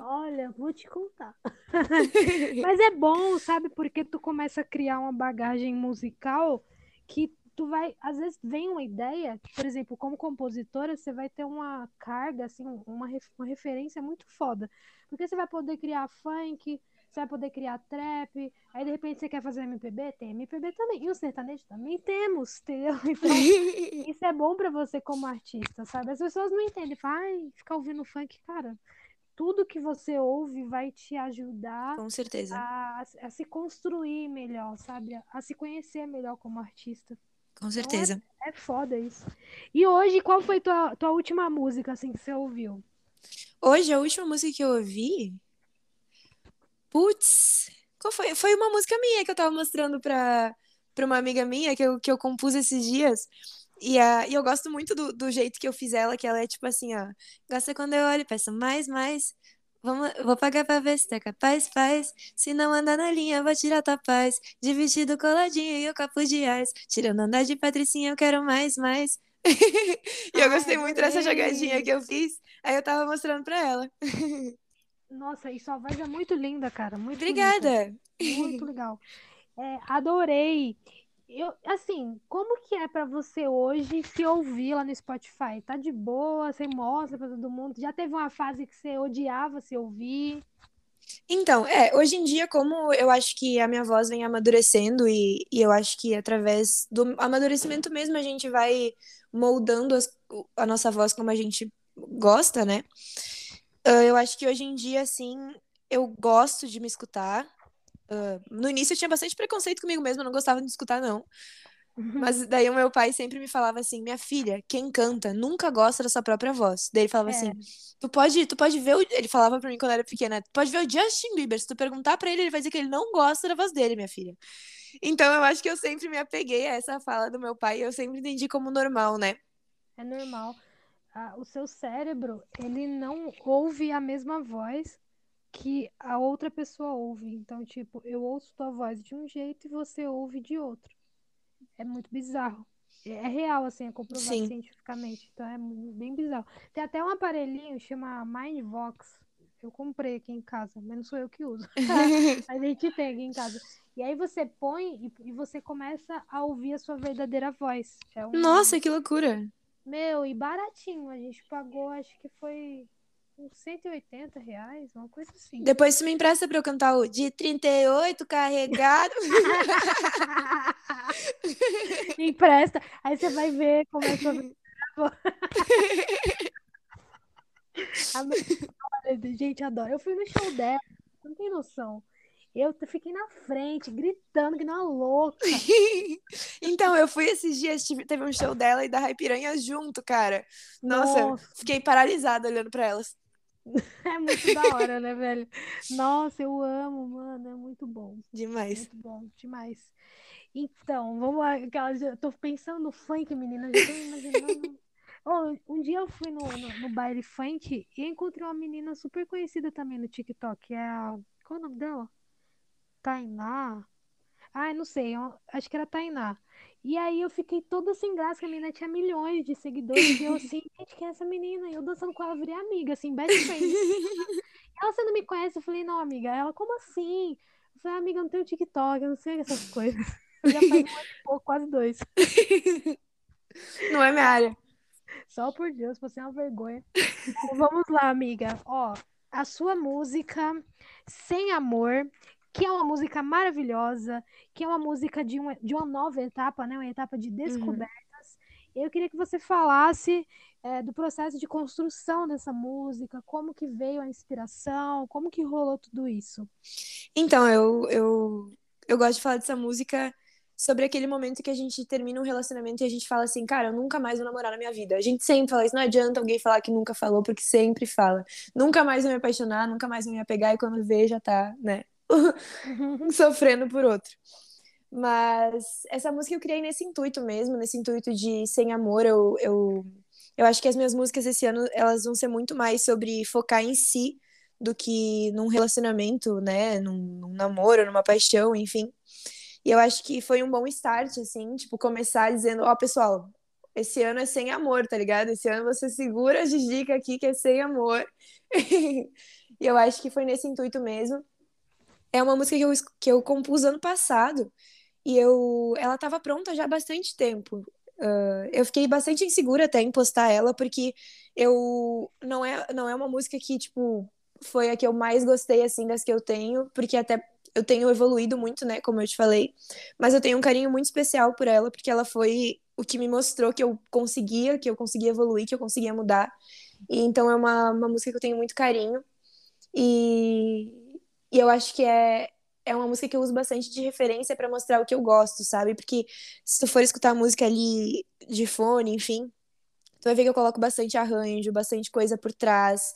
Olha, vou te contar. Mas é bom, sabe? Porque tu começa a criar uma bagagem musical que tu vai, às vezes vem uma ideia, por exemplo, como compositora, você vai ter uma carga, assim, uma, uma referência muito foda. Porque você vai poder criar funk, você vai poder criar trap, aí de repente você quer fazer MPB? Tem MPB também. E o sertanejo também temos, entendeu? Então, isso é bom pra você como artista, sabe? As pessoas não entendem, falam, ai, ficar ouvindo funk, cara. Tudo que você ouve vai te ajudar
Com certeza.
a, a se construir melhor, sabe? A, se conhecer melhor como artista.
Com certeza.
É foda isso. E hoje, qual foi tua, tua última música, assim, que você ouviu?
Hoje, a última música que eu ouvi. Putz, qual foi? Foi uma música minha que eu tava mostrando pra, pra uma amiga minha que eu, que eu compus esses dias. E, a, e eu gosto muito do, do jeito que eu fiz ela, que ela é tipo assim, ó. Gosta quando eu olho, peço mais, mais. Vamos, vou pagar pra ver se tá capaz, faz. Se não andar na linha, vou tirar tua paz. De vestido coladinho e o capuz de ars. Tirando andar de patricinha, eu quero mais, mais. E eu
Ai,
gostei muito dessa jogadinha que eu fiz. Aí eu tava mostrando pra ela.
Nossa, e sua voz é muito linda, cara. Muito.
Obrigada.
Muito legal. É, adorei. Eu, assim, como que é pra você hoje se ouvir lá no Spotify? Tá de boa? Você mostra pra todo mundo? Já teve uma fase que você odiava se ouvir?
Então, é, hoje em dia, como eu acho que a minha voz vem amadurecendo e, e eu acho que através do amadurecimento mesmo a gente vai moldando as- a nossa voz como a gente gosta, né? Ah, eu acho que hoje em dia, assim, eu gosto de me escutar. Ah, no início eu tinha bastante preconceito comigo mesma, eu não gostava de escutar, não. Mas daí o meu pai sempre me falava assim, minha filha, quem canta nunca gosta da sua própria voz. Daí ele falava
É.
assim, tu pode, tu pode ver, o... ele falava pra mim quando eu era pequena, tu pode ver o Justin Bieber, se tu perguntar pra ele, ele vai dizer que ele não gosta da voz dele, minha filha. Então eu acho que eu sempre me apeguei a essa fala do meu pai e eu sempre entendi como normal, né?
É normal. Ah, o seu cérebro, ele não ouve a mesma voz que a outra pessoa ouve. Então, tipo, eu ouço tua voz de um jeito e você ouve de outro. É muito bizarro. É é real, assim, é comprovado
Sim.
cientificamente. Então é bem bizarro. Tem até um aparelhinho chama Mindvox. Eu comprei aqui em casa, mas não sou eu que uso. Mas a gente tem aqui em casa. E aí você põe e, e você começa a ouvir a sua verdadeira voz. É um,
Nossa, que loucura.
meu, e baratinho. A gente pagou, acho que foi uns 180 reais, uma coisa assim.
Depois tu me empresta pra eu cantar o de 38 carregado.
Empresta. Aí você vai ver como é que eu... A me- Olha, Gente, adoro. Eu fui no show dela, não tem noção. Eu fiquei na frente, gritando que não é louca.
Então, eu fui esses dias, teve um show dela e da Raipiranha junto, cara. Nossa,
Nossa.
fiquei paralisada olhando pra elas.
É muito da hora, né, velho? Nossa, eu amo, mano. É muito bom.
Demais.
Muito bom, demais. Então, vamos lá. Eu tô pensando no funk, menina. Já tô imaginando. Oh, um dia eu fui no, no, no baile funk e encontrei uma menina super conhecida também no TikTok. É a. Qual é o nome dela? Tainá. Ai, não sei. eu acho que era Tainá. E aí eu fiquei toda sem graça, que a menina tinha milhões de seguidores. E eu assim, gente, quem é essa menina? E eu dançando com ela, virei amiga, assim, best friend. ela, você não me conhece? Eu falei, não, amiga. Ela, como assim? Eu falei, amiga, eu não tenho TikTok, eu não sei essas coisas. Eu já faz um pouco, quase dois.
Não é minha área.
Só por Deus, você é uma vergonha. Então, vamos lá, amiga. Ó, a sua música Sem Amor, que é uma música maravilhosa, que é uma música de uma, de uma nova etapa, né? Uma etapa de descobertas. Uhum. Eu queria que você falasse é, do processo de construção dessa música, como que veio a inspiração, como que rolou tudo isso.
Então, eu, eu, eu gosto de falar dessa música sobre aquele momento que a gente termina um relacionamento e a gente fala assim, cara, eu nunca mais vou namorar na minha vida. A gente sempre fala isso, não adianta alguém falar que nunca falou, porque sempre fala. Nunca mais vou me apaixonar, nunca mais vou me apegar, e quando vê, já tá, né, sofrendo por outro. Mas essa música eu criei nesse intuito mesmo, nesse intuito de sem amor. Eu, eu, eu acho que as minhas músicas esse ano elas vão ser muito mais sobre focar em si do que num relacionamento, né? Num, num namoro, numa paixão, enfim. E eu acho que foi um bom start, assim, tipo, começar dizendo, ó, oh, pessoal, esse ano é sem amor, tá ligado? Esse ano você segura a dica aqui que é sem amor. e eu acho que foi nesse intuito mesmo. É uma música que eu, que eu compus ano passado e eu, ela estava pronta já há bastante tempo. Uh, eu fiquei bastante insegura até em postar ela, porque eu não é, não é uma música que, tipo, foi a que eu mais gostei, assim, das que eu tenho, porque até eu tenho evoluído muito, né, como eu te falei, mas eu tenho um carinho muito especial por ela, porque ela foi o que me mostrou que eu conseguia, que eu conseguia evoluir, que eu conseguia mudar. E então é uma, uma música que eu tenho muito carinho. E, e eu acho que é, é uma música que eu uso bastante de referência para mostrar o que eu gosto, sabe? Porque se tu for escutar a música ali de fone, enfim, tu vai ver que eu coloco bastante arranjo, bastante coisa por trás,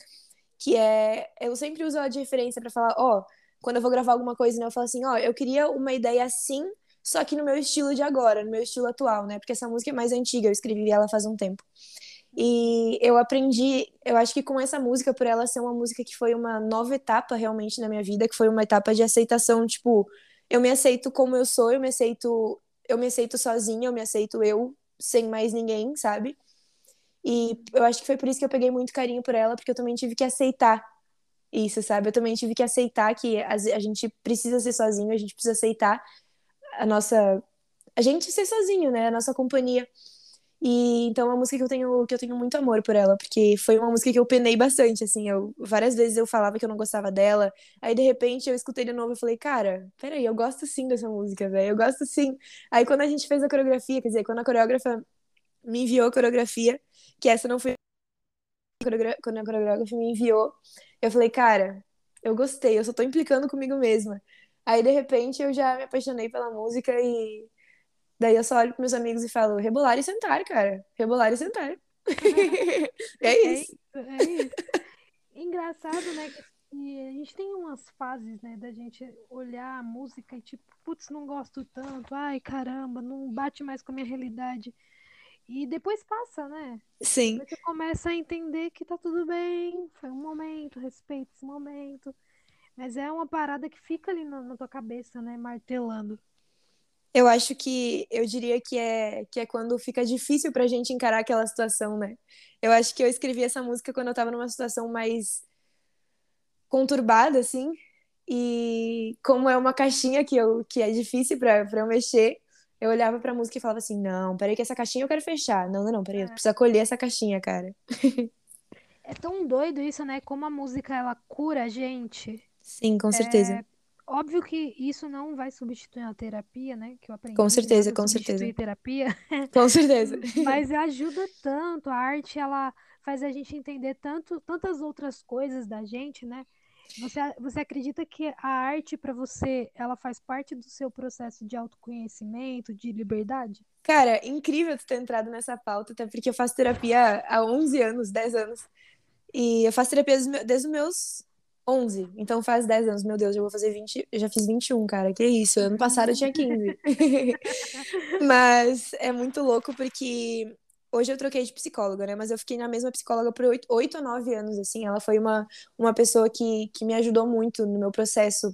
que é eu sempre uso ela de referência para falar, ó, oh, quando eu vou gravar alguma coisa, né, eu falo assim, ó, eu queria uma ideia assim, só que no meu estilo de agora, no meu estilo atual, né? Porque essa música é mais antiga, eu escrevi ela faz um tempo. E eu aprendi, eu acho que com essa música, por ela ser uma música que foi uma nova etapa realmente na minha vida, que foi uma etapa de aceitação, tipo, eu me aceito como eu sou, eu me aceito, eu me aceito sozinha, eu me aceito eu, sem mais ninguém, sabe? E eu acho que foi por isso que eu peguei muito carinho por ela, porque eu também tive que aceitar isso, sabe? Eu também tive que aceitar que a, a gente precisa ser sozinho, a gente precisa aceitar a nossa. A gente ser sozinho, né? A nossa companhia. E então é uma música que eu tenho que eu tenho muito amor por ela, porque foi uma música que eu penei bastante, assim, eu várias vezes eu falava que eu não gostava dela, aí de repente eu escutei de novo e falei, cara, peraí, eu gosto sim dessa música, velho, eu gosto sim. Aí quando a gente fez a coreografia, quer dizer, quando a coreógrafa me enviou a coreografia, que essa não foi quando a coreógrafa me enviou, eu falei, cara, eu gostei, eu só tô implicando comigo mesma. Aí, de repente, eu já me apaixonei pela música e daí eu só olho pros meus amigos e falo, rebolar e sentar, cara. Rebolar e sentar. é isso.
É isso, é isso. Engraçado, né, que a gente tem umas fases, né, da gente olhar a música e tipo, putz, não gosto tanto, ai, caramba, não bate mais com a minha realidade. E depois passa, né?
Sim.
Você começa a entender que tá tudo bem, foi um momento, respeita esse momento. Mas é uma parada que fica ali na, na tua cabeça, né? Martelando.
Eu acho que eu diria que é que é quando fica difícil pra gente encarar aquela situação, né? Eu acho que eu escrevi essa música quando eu tava numa situação mais conturbada, assim. E como é uma caixinha que, eu, que é difícil pra, pra eu mexer, eu olhava pra música e falava assim: não, peraí, que essa caixinha eu quero fechar. Não, não, não, peraí, eu é. preciso acolher essa caixinha, cara.
É tão doido isso, né? Como a música ela cura a gente.
Sim, com certeza. É...
Óbvio que isso não vai substituir a terapia, né? Que eu aprendi.
Com certeza, com certeza.
terapia.
Com certeza.
Mas ajuda tanto. A arte, ela faz a gente entender tanto, tantas outras coisas da gente, né? Você, você acredita que a arte para você, ela faz parte do seu processo de autoconhecimento, de liberdade?
Cara, incrível tu ter entrado nessa pauta, até porque eu faço terapia há 11 anos, 10 anos. E eu faço terapia desde os meus 11, então faz 10 anos. Meu Deus, eu vou fazer 20, eu já fiz 21, cara, que isso. Ano passado eu tinha 15. Mas é muito louco porque Hoje eu troquei de psicóloga, né? Mas eu fiquei na mesma psicóloga por oito, oito ou nove anos, assim. Ela foi uma, uma pessoa que, que me ajudou muito no meu processo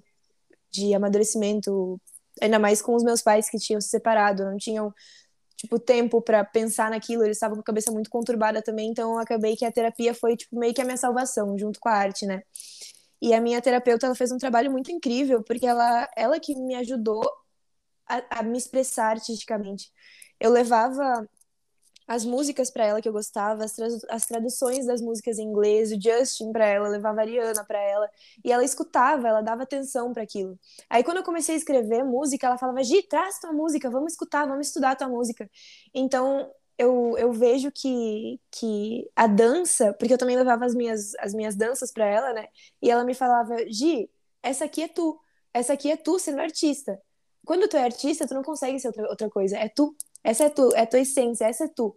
de amadurecimento, ainda mais com os meus pais que tinham se separado, não tinham tipo, tempo para pensar naquilo, eles estavam com a cabeça muito conturbada também, então eu acabei que a terapia foi, tipo, meio que a minha salvação, junto com a arte, né? E a minha terapeuta, ela fez um trabalho muito incrível, porque ela, ela que me ajudou a, a me expressar artisticamente. Eu levava as músicas para ela que eu gostava, as, tra as traduções das músicas em inglês, o Justin para ela, levava a Ariana para ela, e ela escutava, ela dava atenção para aquilo. Aí quando eu comecei a escrever música, ela falava: "Gi, traz tua música, vamos escutar, vamos estudar tua música". Então, eu, eu vejo que, que a dança, porque eu também levava as minhas, as minhas danças para ela, né? E ela me falava: "Gi, essa aqui é tu. Essa aqui é tu sendo artista. Quando tu é artista, tu não consegue ser outra, outra coisa. É tu. Essa é tu, é tua essência, essa é tu.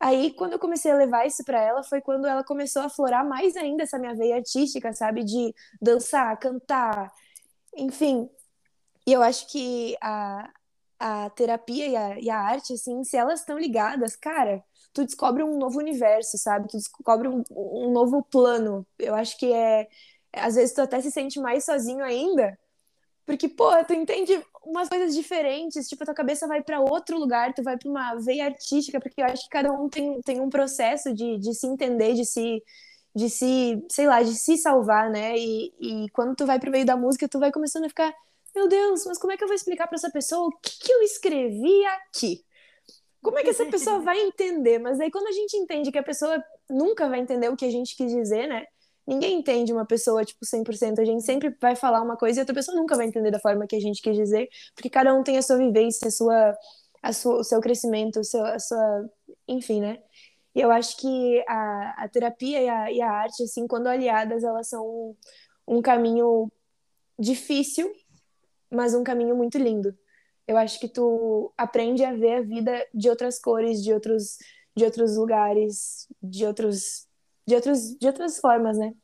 Aí, quando eu comecei a levar isso para ela, foi quando ela começou a aflorar mais ainda essa minha veia artística, sabe? De dançar, cantar, enfim. E eu acho que a, a terapia e a, e a arte, assim, se elas estão ligadas, cara, tu descobre um novo universo, sabe? Tu descobre um, um novo plano. Eu acho que é. Às vezes tu até se sente mais sozinho ainda, porque, pô, tu entende umas coisas diferentes, tipo, a tua cabeça vai para outro lugar, tu vai para uma veia artística, porque eu acho que cada um tem, tem um processo de, de se entender, de se, de se, sei lá, de se salvar, né? E, e quando tu vai pro meio da música, tu vai começando a ficar, meu Deus, mas como é que eu vou explicar para essa pessoa o que, que eu escrevi aqui? Como é que essa pessoa vai entender? Mas aí quando a gente entende que a pessoa nunca vai entender o que a gente quis dizer, né? ninguém entende uma pessoa, tipo, 100%. A gente sempre vai falar uma coisa e outra pessoa nunca vai entender da forma que a gente quer dizer, porque cada um tem a sua vivência, a sua, a sua, o seu crescimento, a sua... Enfim, né? E eu acho que a, a terapia e a, e a arte, assim, quando aliadas, elas são um, um caminho difícil, mas um caminho muito lindo. Eu acho que tu aprende a ver a vida de outras cores, de outros, de outros lugares, de outros de, outros, de outras formas, né?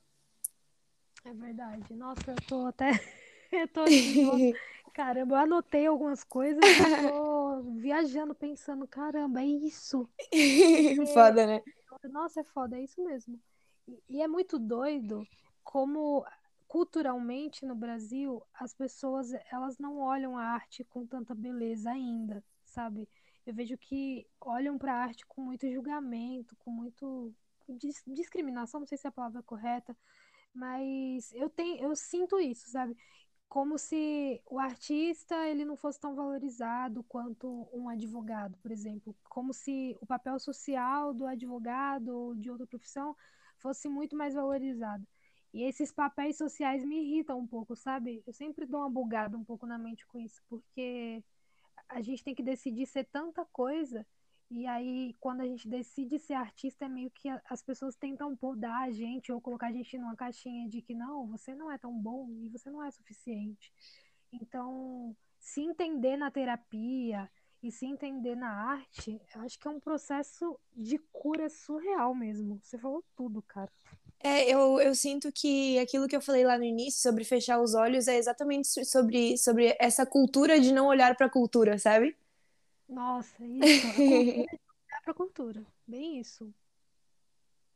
É verdade. Nossa, eu tô até. eu tô assim, caramba, eu anotei algumas coisas e tô viajando, pensando, caramba, é isso.
foda, né?
Nossa, é foda, é isso mesmo. E é muito doido como culturalmente no Brasil as pessoas elas não olham a arte com tanta beleza ainda, sabe? Eu vejo que olham para a arte com muito julgamento, com muito discriminação, não sei se é a palavra correta, mas eu tenho, eu sinto isso, sabe? Como se o artista ele não fosse tão valorizado quanto um advogado, por exemplo, como se o papel social do advogado ou de outra profissão fosse muito mais valorizado. E esses papéis sociais me irritam um pouco, sabe? Eu sempre dou uma bugada um pouco na mente com isso, porque a gente tem que decidir ser tanta coisa e aí, quando a gente decide ser artista, é meio que as pessoas tentam podar a gente ou colocar a gente numa caixinha de que não, você não é tão bom e você não é suficiente. Então, se entender na terapia e se entender na arte, eu acho que é um processo de cura surreal mesmo. Você falou tudo, cara.
É, eu, eu sinto que aquilo que eu falei lá no início sobre fechar os olhos é exatamente sobre, sobre essa cultura de não olhar para a cultura, sabe?
Nossa, isso. A cultura é pra cultura. Bem isso.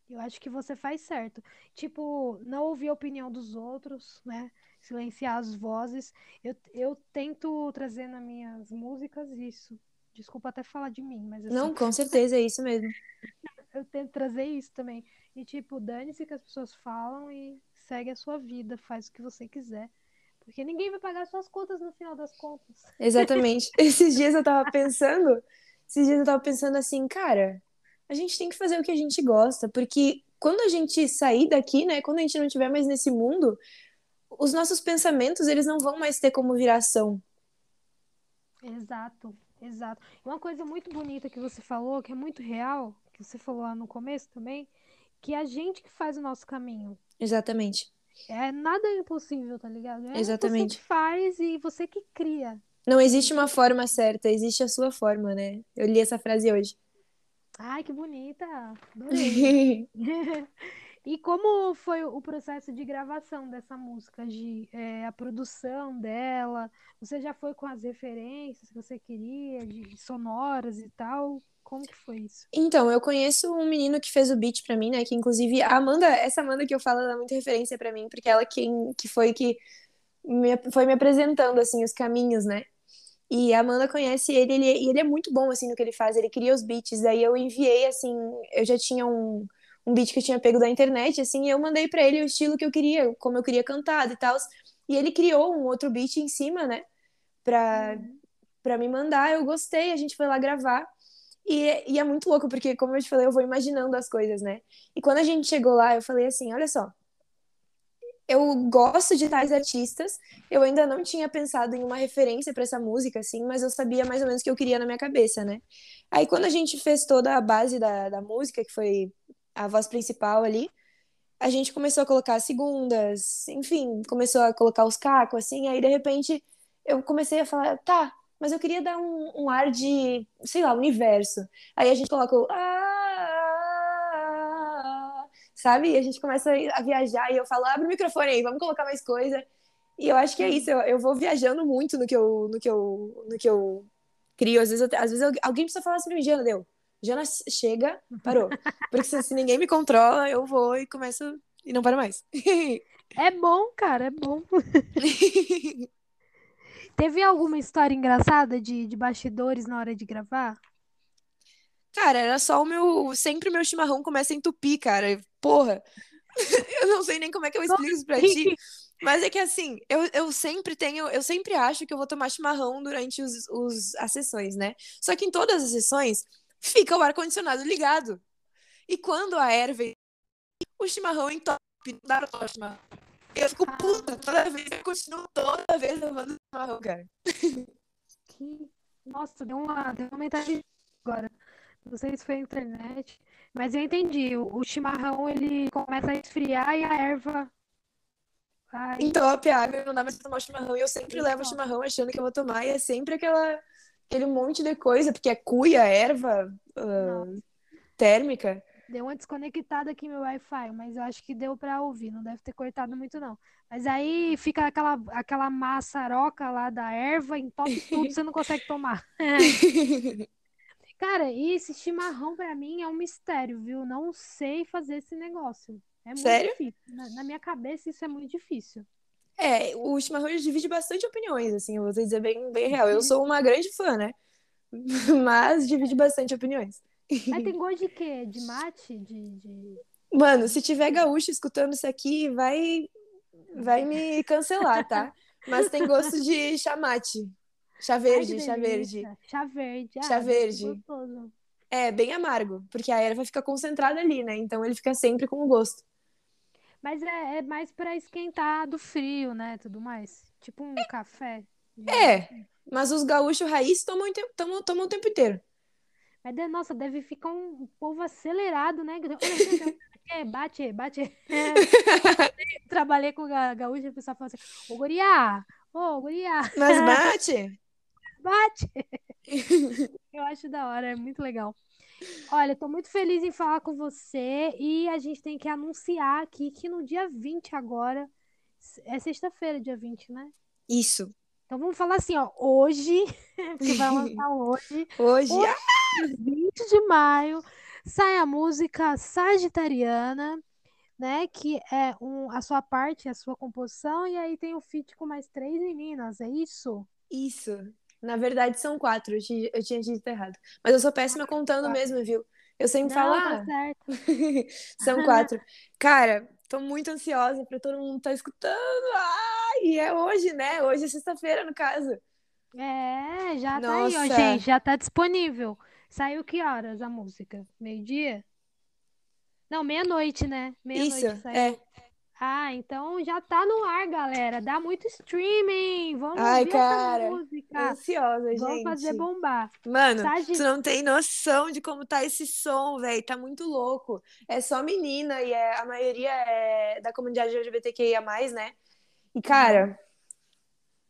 Eu acho que você faz certo. Tipo, não ouvir a opinião dos outros, né? Silenciar as vozes. Eu, eu tento trazer nas minhas músicas isso. Desculpa até falar de mim, mas assim,
Não, com certeza, é isso mesmo.
eu tento trazer isso também. E tipo, dane-se que as pessoas falam e segue a sua vida, faz o que você quiser. Porque ninguém vai pagar suas contas no final das contas.
Exatamente. Esses dias eu tava pensando, esses dias eu tava pensando assim, cara, a gente tem que fazer o que a gente gosta, porque quando a gente sair daqui, né, quando a gente não estiver mais nesse mundo, os nossos pensamentos, eles não vão mais ter como virar ação.
Exato, exato. Uma coisa muito bonita que você falou, que é muito real, que você falou lá no começo também, que é a gente que faz o nosso caminho.
Exatamente.
É nada é impossível, tá ligado? É
Exatamente.
você que faz e você que cria.
Não existe uma forma certa, existe a sua forma, né? Eu li essa frase hoje.
Ai, que bonita! Adorei. e como foi o processo de gravação dessa música, de é, a produção dela? Você já foi com as referências que você queria, de sonoras e tal? Como que foi isso?
Então, eu conheço um menino que fez o beat pra mim, né? Que inclusive a Amanda, essa Amanda que eu falo, dá muita referência pra mim, porque ela quem que foi que me, foi me apresentando assim os caminhos, né? E a Amanda conhece ele, ele, e ele é muito bom, assim, no que ele faz. Ele cria os beats. Daí eu enviei, assim, eu já tinha um, um beat que eu tinha pego da internet, assim, e eu mandei para ele o estilo que eu queria, como eu queria cantar e tal. E ele criou um outro beat em cima, né? Pra, pra me mandar. Eu gostei, a gente foi lá gravar. E, e é muito louco, porque, como eu te falei, eu vou imaginando as coisas, né? E quando a gente chegou lá, eu falei assim: olha só, eu gosto de tais artistas. Eu ainda não tinha pensado em uma referência para essa música, assim, mas eu sabia mais ou menos o que eu queria na minha cabeça, né? Aí quando a gente fez toda a base da, da música, que foi a voz principal ali, a gente começou a colocar as segundas, enfim, começou a colocar os cacos, assim, aí de repente eu comecei a falar, tá, mas eu queria dar um, um ar de, sei lá, universo. Aí a gente coloca o. Ah, sabe? E a gente começa a viajar e eu falo, abre o microfone aí, vamos colocar mais coisa. E eu acho que é isso, eu, eu vou viajando muito no que eu, no que eu, no que eu crio. Às vezes, eu, às vezes alguém precisa falar assim pra mim, deu. Jana chega, parou. Porque se, se ninguém me controla, eu vou e começo e não paro mais.
É bom, cara, é bom. Teve alguma história engraçada de, de bastidores na hora de gravar?
Cara, era só o meu. Sempre o meu chimarrão começa a entupir, cara. Porra. eu não sei nem como é que eu explico isso pra ti. Mas é que assim, eu, eu sempre tenho, eu sempre acho que eu vou tomar chimarrão durante os, os, as sessões, né? Só que em todas as sessões fica o ar-condicionado ligado. E quando a erva o chimarrão entope, não dá pra tomar chimarrão. Eu fico puta toda vez, eu continuo toda vez levando chimarrão, cara.
Que... Nossa, deu uma, deu uma mentalidade agora. Não sei se foi a internet, mas eu entendi. O, o chimarrão ele começa a esfriar e a erva.
Ai. Entope a água, não dá mais pra tomar chimarrão. E eu sempre levo o chimarrão achando que eu vou tomar, e é sempre aquela, aquele monte de coisa, porque é cuia, erva, uh, térmica.
Deu uma desconectada aqui meu Wi-Fi, mas eu acho que deu para ouvir, não deve ter cortado muito não. Mas aí fica aquela, aquela maçaroca lá da erva, entope tudo, você não consegue tomar. Cara, e esse chimarrão para mim é um mistério, viu? Não sei fazer esse negócio. É muito
Sério?
difícil. Na, na, minha cabeça isso é muito difícil.
É, o chimarrão divide bastante opiniões, assim, eu vou dizer bem, bem real. Eu sou uma grande fã, né? Mas divide bastante opiniões.
Mas tem gosto de quê? De mate? De, de...
Mano, se tiver gaúcho escutando isso aqui, vai, vai me cancelar, tá? Mas tem gosto de chamate. Chá verde, Ai, chá verde.
Chá verde. Ah,
chá verde. É, bem amargo, porque a erva fica concentrada ali, né? Então ele fica sempre com o gosto.
Mas é, é mais para esquentar do frio, né? Tudo mais. Tipo um é. café.
É, mas os gaúchos raiz tomam, tomam, tomam o tempo inteiro.
Mas, nossa, deve ficar um povo acelerado, né? Bate, bate. Trabalhei com gaúcho e o pessoal falou assim: Ô, Guriá, ô, Guriá.
Mas bate.
Bate. Eu acho da hora, é muito legal. Olha, tô muito feliz em falar com você e a gente tem que anunciar aqui que no dia 20 agora, é sexta-feira, dia 20, né?
Isso.
Então vamos falar assim, ó, hoje, que vai lançar hoje.
Hoje, hoje ah!
20 de maio, sai a música Sagitariana, né? Que é um, a sua parte, a sua composição, e aí tem o feat com mais três meninas, é isso?
Isso. Na verdade, são quatro, eu tinha, eu tinha dito errado. Mas eu sou péssima contando mesmo, viu? Eu sempre
Não,
falo,
tá
ah,
certo.
são quatro. Cara, tô muito ansiosa pra todo mundo estar tá escutando. Ah, e é hoje, né? Hoje é sexta-feira, no caso.
É, já tá aí, ó, gente, já tá disponível. Saiu que horas a música? Meio-dia? Não, meia-noite, né? Meia-noite
Isso,
saiu.
é.
Ah, então já tá no ar, galera. Dá muito streaming. Vamos
Ai, cara,
essa música.
Ansiosa,
Vamos
gente.
fazer bombar.
Mano,
Sagi-
tu não tem noção de como tá esse som, velho. Tá muito louco. É só menina e é, a maioria é da comunidade LGBTQIA+, né? E, cara,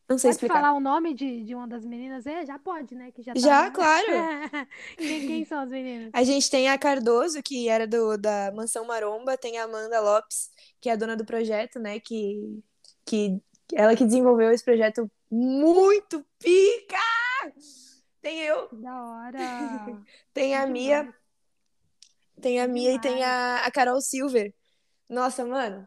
não sei
Pode
explicar.
falar o nome de, de uma das meninas? É, já pode, né? Que já tá
Já,
no-
claro.
quem, quem são as meninas?
A gente tem a Cardoso, que era do, da Mansão Maromba, tem a Amanda Lopes, que é a dona do projeto, né? Que, que ela que desenvolveu esse projeto muito pica! Tem eu,
Da hora.
tem a Mia, tem a Mia e tem a, a Carol Silver. Nossa, mano,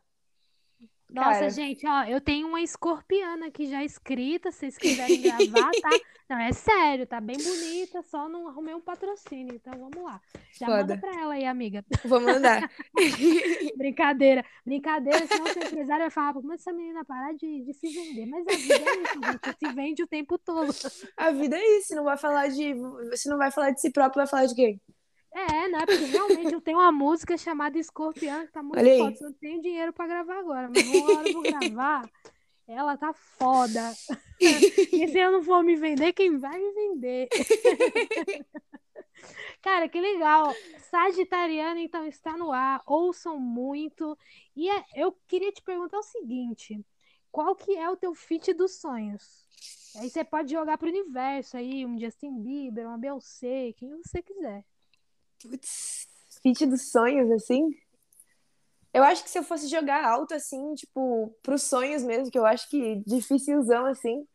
Nossa,
Cara.
gente, ó, eu tenho uma escorpiana aqui já escrita, se vocês quiserem gravar, tá? Não, é sério, tá bem bonita, só não arrumei um patrocínio, então vamos lá. Já manda
Foda.
pra ela aí, amiga.
Vou mandar.
Brincadeira, brincadeira, senão o empresário vai falar, como essa menina parar de, de se vender? Mas a vida é isso, gente, se vende o tempo todo.
A vida é isso, não vai falar de. Se não vai falar de si próprio, vai falar de quem?
É, né? Porque realmente eu tenho uma música chamada Escorpião que tá muito
Olha
foda. Só não tenho dinheiro pra gravar agora, mas uma hora eu vou gravar. Ela tá foda. E se eu não for me vender, quem vai me vender? Cara, que legal. Sagitariana, então, está no ar. Ouçam muito. E é- eu queria te perguntar o seguinte: qual que é o teu fit dos sonhos? Aí você pode jogar pro universo aí, um Justin Bieber, uma Beyoncé, quem você quiser.
Putz, fit dos sonhos, assim. Eu acho que se eu fosse jogar alto, assim, tipo, pros sonhos mesmo, que eu acho que dificilzão, assim.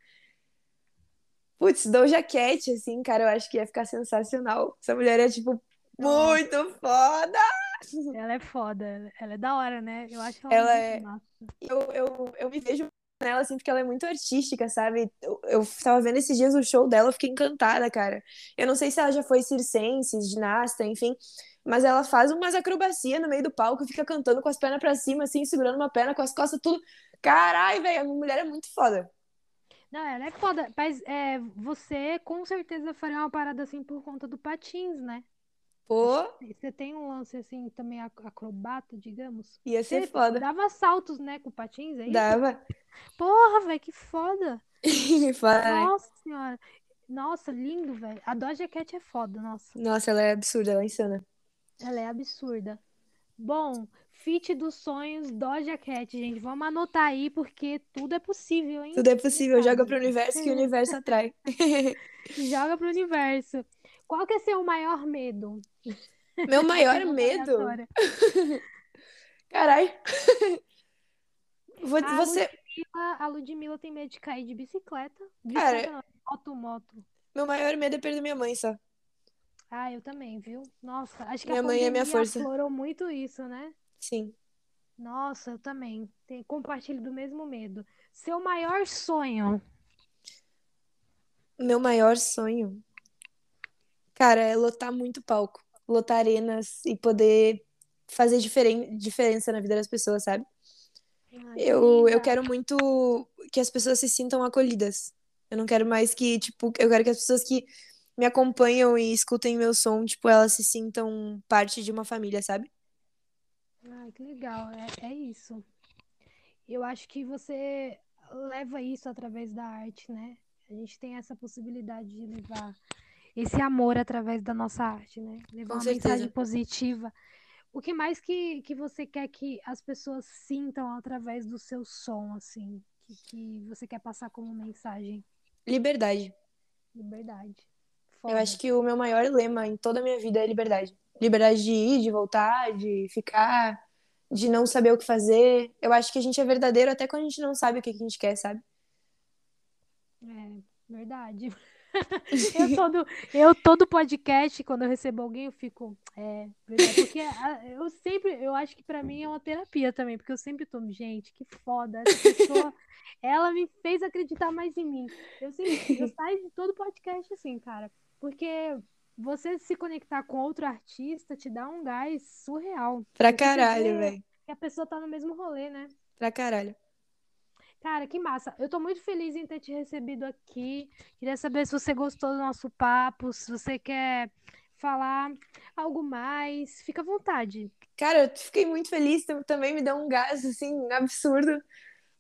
Putz, Doja Cat, assim, cara, eu acho que ia ficar sensacional. Essa mulher é, tipo, muito foda.
Ela é foda, ela é da hora, né? Eu acho ela,
Ela é-
massa.
Eu, eu, eu me vejo nela, assim, porque ela é muito artística, sabe? Eu, eu tava vendo esses dias o show dela, eu fiquei encantada, cara. Eu não sei se ela já foi circense, ginasta, enfim, mas ela faz umas acrobacias no meio do palco fica cantando com as pernas pra cima, assim, segurando uma perna com as costas, tudo. Caralho, velho, a mulher é muito foda.
Não, ela é foda, mas é, você com certeza faria uma parada assim por conta do patins, né?
Pô,
Você tem um lance assim também ac- acrobata, digamos?
ia ser
Você
foda.
dava saltos, né, com patins, é isso?
Dava.
Porra, velho, que foda.
Né?
Nossa senhora. Nossa, lindo, velho. A Doja Cat é foda, nossa.
Nossa, ela é absurda, ela é insana.
Ela é absurda. Bom, fit dos sonhos, Doja Cat, gente. Vamos anotar aí, porque tudo é possível, hein?
Tudo é possível, joga pro universo que o universo atrai.
Joga pro universo. Qual que é seu maior medo?
Meu maior medo? Vou-
A
Você,
Ludmilla, a Ludmilla tem medo de cair de bicicleta.
Cara,
Bicicleta não, moto, moto.
meu maior medo é perder minha mãe só.
Ah, eu também, viu? Nossa, acho que
Minha
a
mãe é minha força.
aflorou muito isso, né?
Sim.
Nossa, eu também. Tem, compartilho do mesmo medo. Seu maior sonho?
Meu maior sonho, cara, é lotar muito palco, lotar arenas e poder fazer diferen diferença na vida das pessoas, sabe?
Ai,
Eu, eu quero muito que as pessoas se sintam acolhidas. Eu não quero mais que, tipo, eu quero que as pessoas que me acompanham e escutem meu som, tipo, elas se sintam parte de uma família, sabe?
Ai, que legal. É, é isso. Eu acho que você leva isso através da arte, né? A gente tem essa possibilidade de levar esse amor através da nossa arte, né? Levar
Com
uma
certeza.
mensagem positiva. O que mais que, que você quer que as pessoas sintam através do seu som, assim? Que, que você quer passar como mensagem?
Liberdade.
Liberdade.
Eu
Foda.
acho que o meu maior lema em toda a minha vida é liberdade. Liberdade de ir, de voltar, de ficar, de não saber o que fazer. Eu acho que a gente é verdadeiro até quando a gente não sabe o que a gente quer, sabe?
É, verdade. Eu todo, eu todo podcast, quando eu recebo alguém, eu fico, é, verdade. Porque a- eu sempre, eu acho que pra mim é uma terapia também, porque eu sempre tô, gente, que foda, essa pessoa, ela me fez acreditar mais em mim. Eu sempre, eu saio de todo podcast assim, cara, porque você se conectar com outro artista te dá um gás surreal.
Pra caralho, velho.
Que a pessoa tá no mesmo rolê, né?
Pra caralho.
Cara, que massa. Eu tô muito feliz em ter te recebido aqui. Queria saber se você gostou do nosso papo, se você quer falar algo mais. Fica à vontade.
Cara, eu fiquei muito feliz, tam- também me deu um gás, assim, absurdo.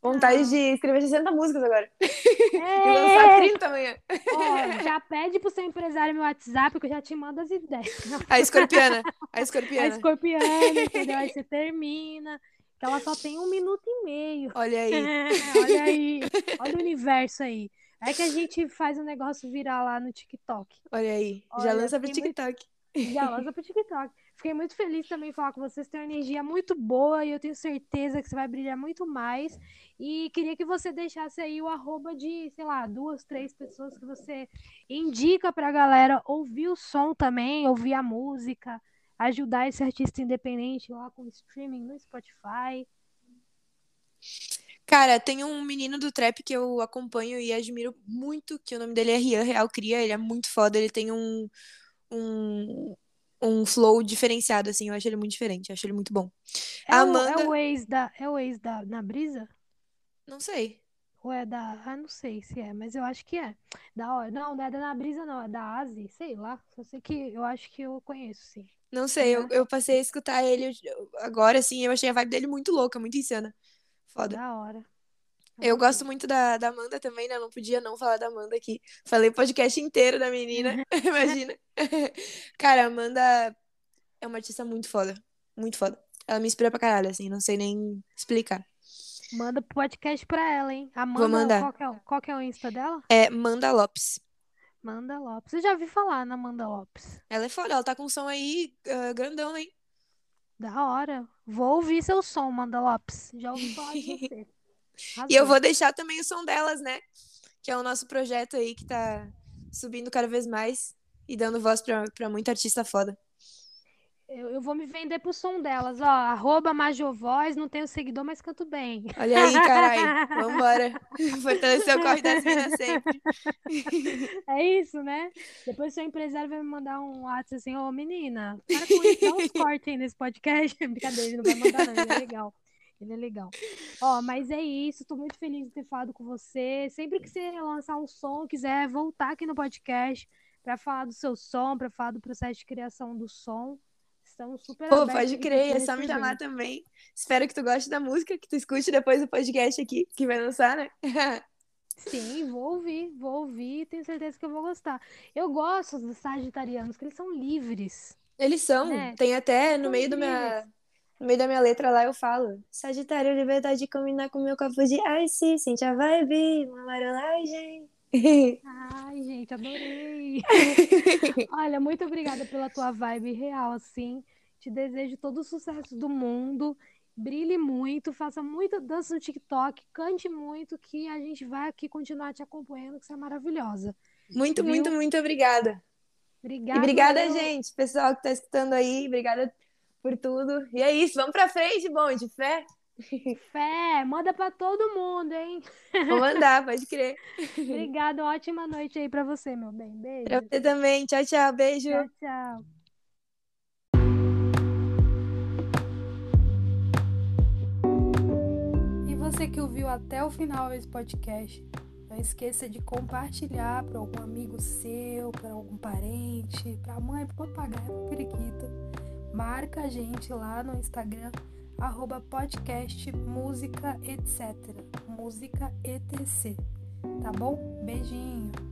Vontade
Ah.
de escrever 60 músicas agora. E
É,
lançar 30 amanhã.
ó, já pede pro seu empresário meu WhatsApp que eu já te mando as ideias.
A escorpiana. A
A
escorpiana.
escorpiana, entendeu? Aí você termina, que ela só tem um minuto e meio.
Olha aí.
Olha aí, olha o universo aí. É que a gente faz o negócio virar lá no TikTok.
Olha aí. Já
Olha,
lança pro
fiquei muito-
TikTok.
Já lança pro TikTok. Fiquei muito feliz também em falar com vocês. Tem uma energia muito boa e eu tenho certeza que você vai brilhar muito mais. E queria que você deixasse aí o arroba de, sei lá, duas, três pessoas que você indica pra galera ouvir o som também, ouvir a música, ajudar esse artista independente lá com streaming no Spotify.
Cara, tem um menino do trap que eu acompanho e admiro muito, que o nome dele é Rian Real Cria, ele é muito foda, ele tem um, um, um flow diferenciado, assim, eu acho ele muito diferente, eu acho ele muito bom.
É,
A
o, é
Amanda,
o ex da, é o ex da Na Brisa?
não sei,
Ou é da. Ah, não sei se é, mas eu acho que é. Da hora. Não, não é da Na Brisa, não. É da Asi, sei lá. Só sei que eu acho que eu conheço, sim.
Não sei, eu, eu passei a escutar ele agora, assim, eu achei a vibe dele muito louca, muito insana. Foda.
Da hora.
Eu gosto muito da, da Amanda também, né? Eu não podia não falar da Amanda aqui. Falei o podcast inteiro da menina, imagina. Cara, a Amanda é uma artista muito foda, muito foda. Ela me inspira pra caralho, assim, não sei nem explicar.
Manda podcast pra ela, hein?
Vou
Amanda,
mandar.
qual que é, o- qual que é o Insta dela?
É Manda Lopes.
Manda Lopes. Eu já ouvi falar na Amanda Lopes.
Ela é foda, ela tá com um som aí ah, grandão, hein?
Da hora. Vou ouvir seu som, Amanda Lopes. Já ouvi falar de você.
E eu vou deixar também o som delas, né? Que é o nosso projeto aí que tá subindo cada vez mais e dando voz pra, pra muita artista foda.
Eu, eu vou me vender pro som delas, ó. Arroba Majovoz, não tenho seguidor, mas canto bem.
Olha aí, caralho. Vambora. Fortalecer o corre das minas sempre.
É isso, né? Depois seu empresário vai me mandar um WhatsApp assim, ô menina, para com isso, dá uns cortes aí nesse podcast. Brincadeira, ele não vai mandar não, ele é legal. Ele é legal. Ó, mas é isso, tô muito feliz de ter falado com você. Sempre que você lançar um som, quiser voltar aqui no podcast para falar do seu som, para falar do processo de criação do som, estamos super
Pô, pode crer, é só me chamar também. Espero que tu goste da música, que tu escute depois do podcast aqui, que vai lançar, né?
Sim, vou ouvir, vou ouvir, tenho certeza que eu vou gostar. Eu gosto dos sagitarianos, que eles são livres,
Eles são,
né?
tem até no
São
meio do minha, no meio da minha letra lá eu falo. Sagitário, liberdade de combinar com meu copo de ice, sente a vibe, uma marolagem.
Ai, gente, adorei. Olha, muito obrigada pela tua vibe real, assim. Te desejo todo o sucesso do mundo. Brilhe muito, faça muita dança no TikTok, cante muito, que a gente vai aqui continuar te acompanhando, que você é maravilhosa.
Muito,
Viu?
muito, muito obrigada. E
Obrigada,
obrigada,
eu.
gente, pessoal que tá escutando aí, obrigada por tudo. E é isso, vamos pra frente, bom, de fé.
Fé, manda pra todo mundo, hein?
Vou mandar, pode crer.
Obrigada, ótima noite aí pra você, meu bem.
Pra
Beijo.
você também. Tchau, tchau, beijo.
Tchau, tchau. E você que ouviu até o final esse podcast, não esqueça de compartilhar para algum amigo seu, para algum parente, para a mãe, para o papagaio, para o periquito. Marca a gente lá no Instagram, arroba podcast música etc. Música etc. Tá bom? Beijinho.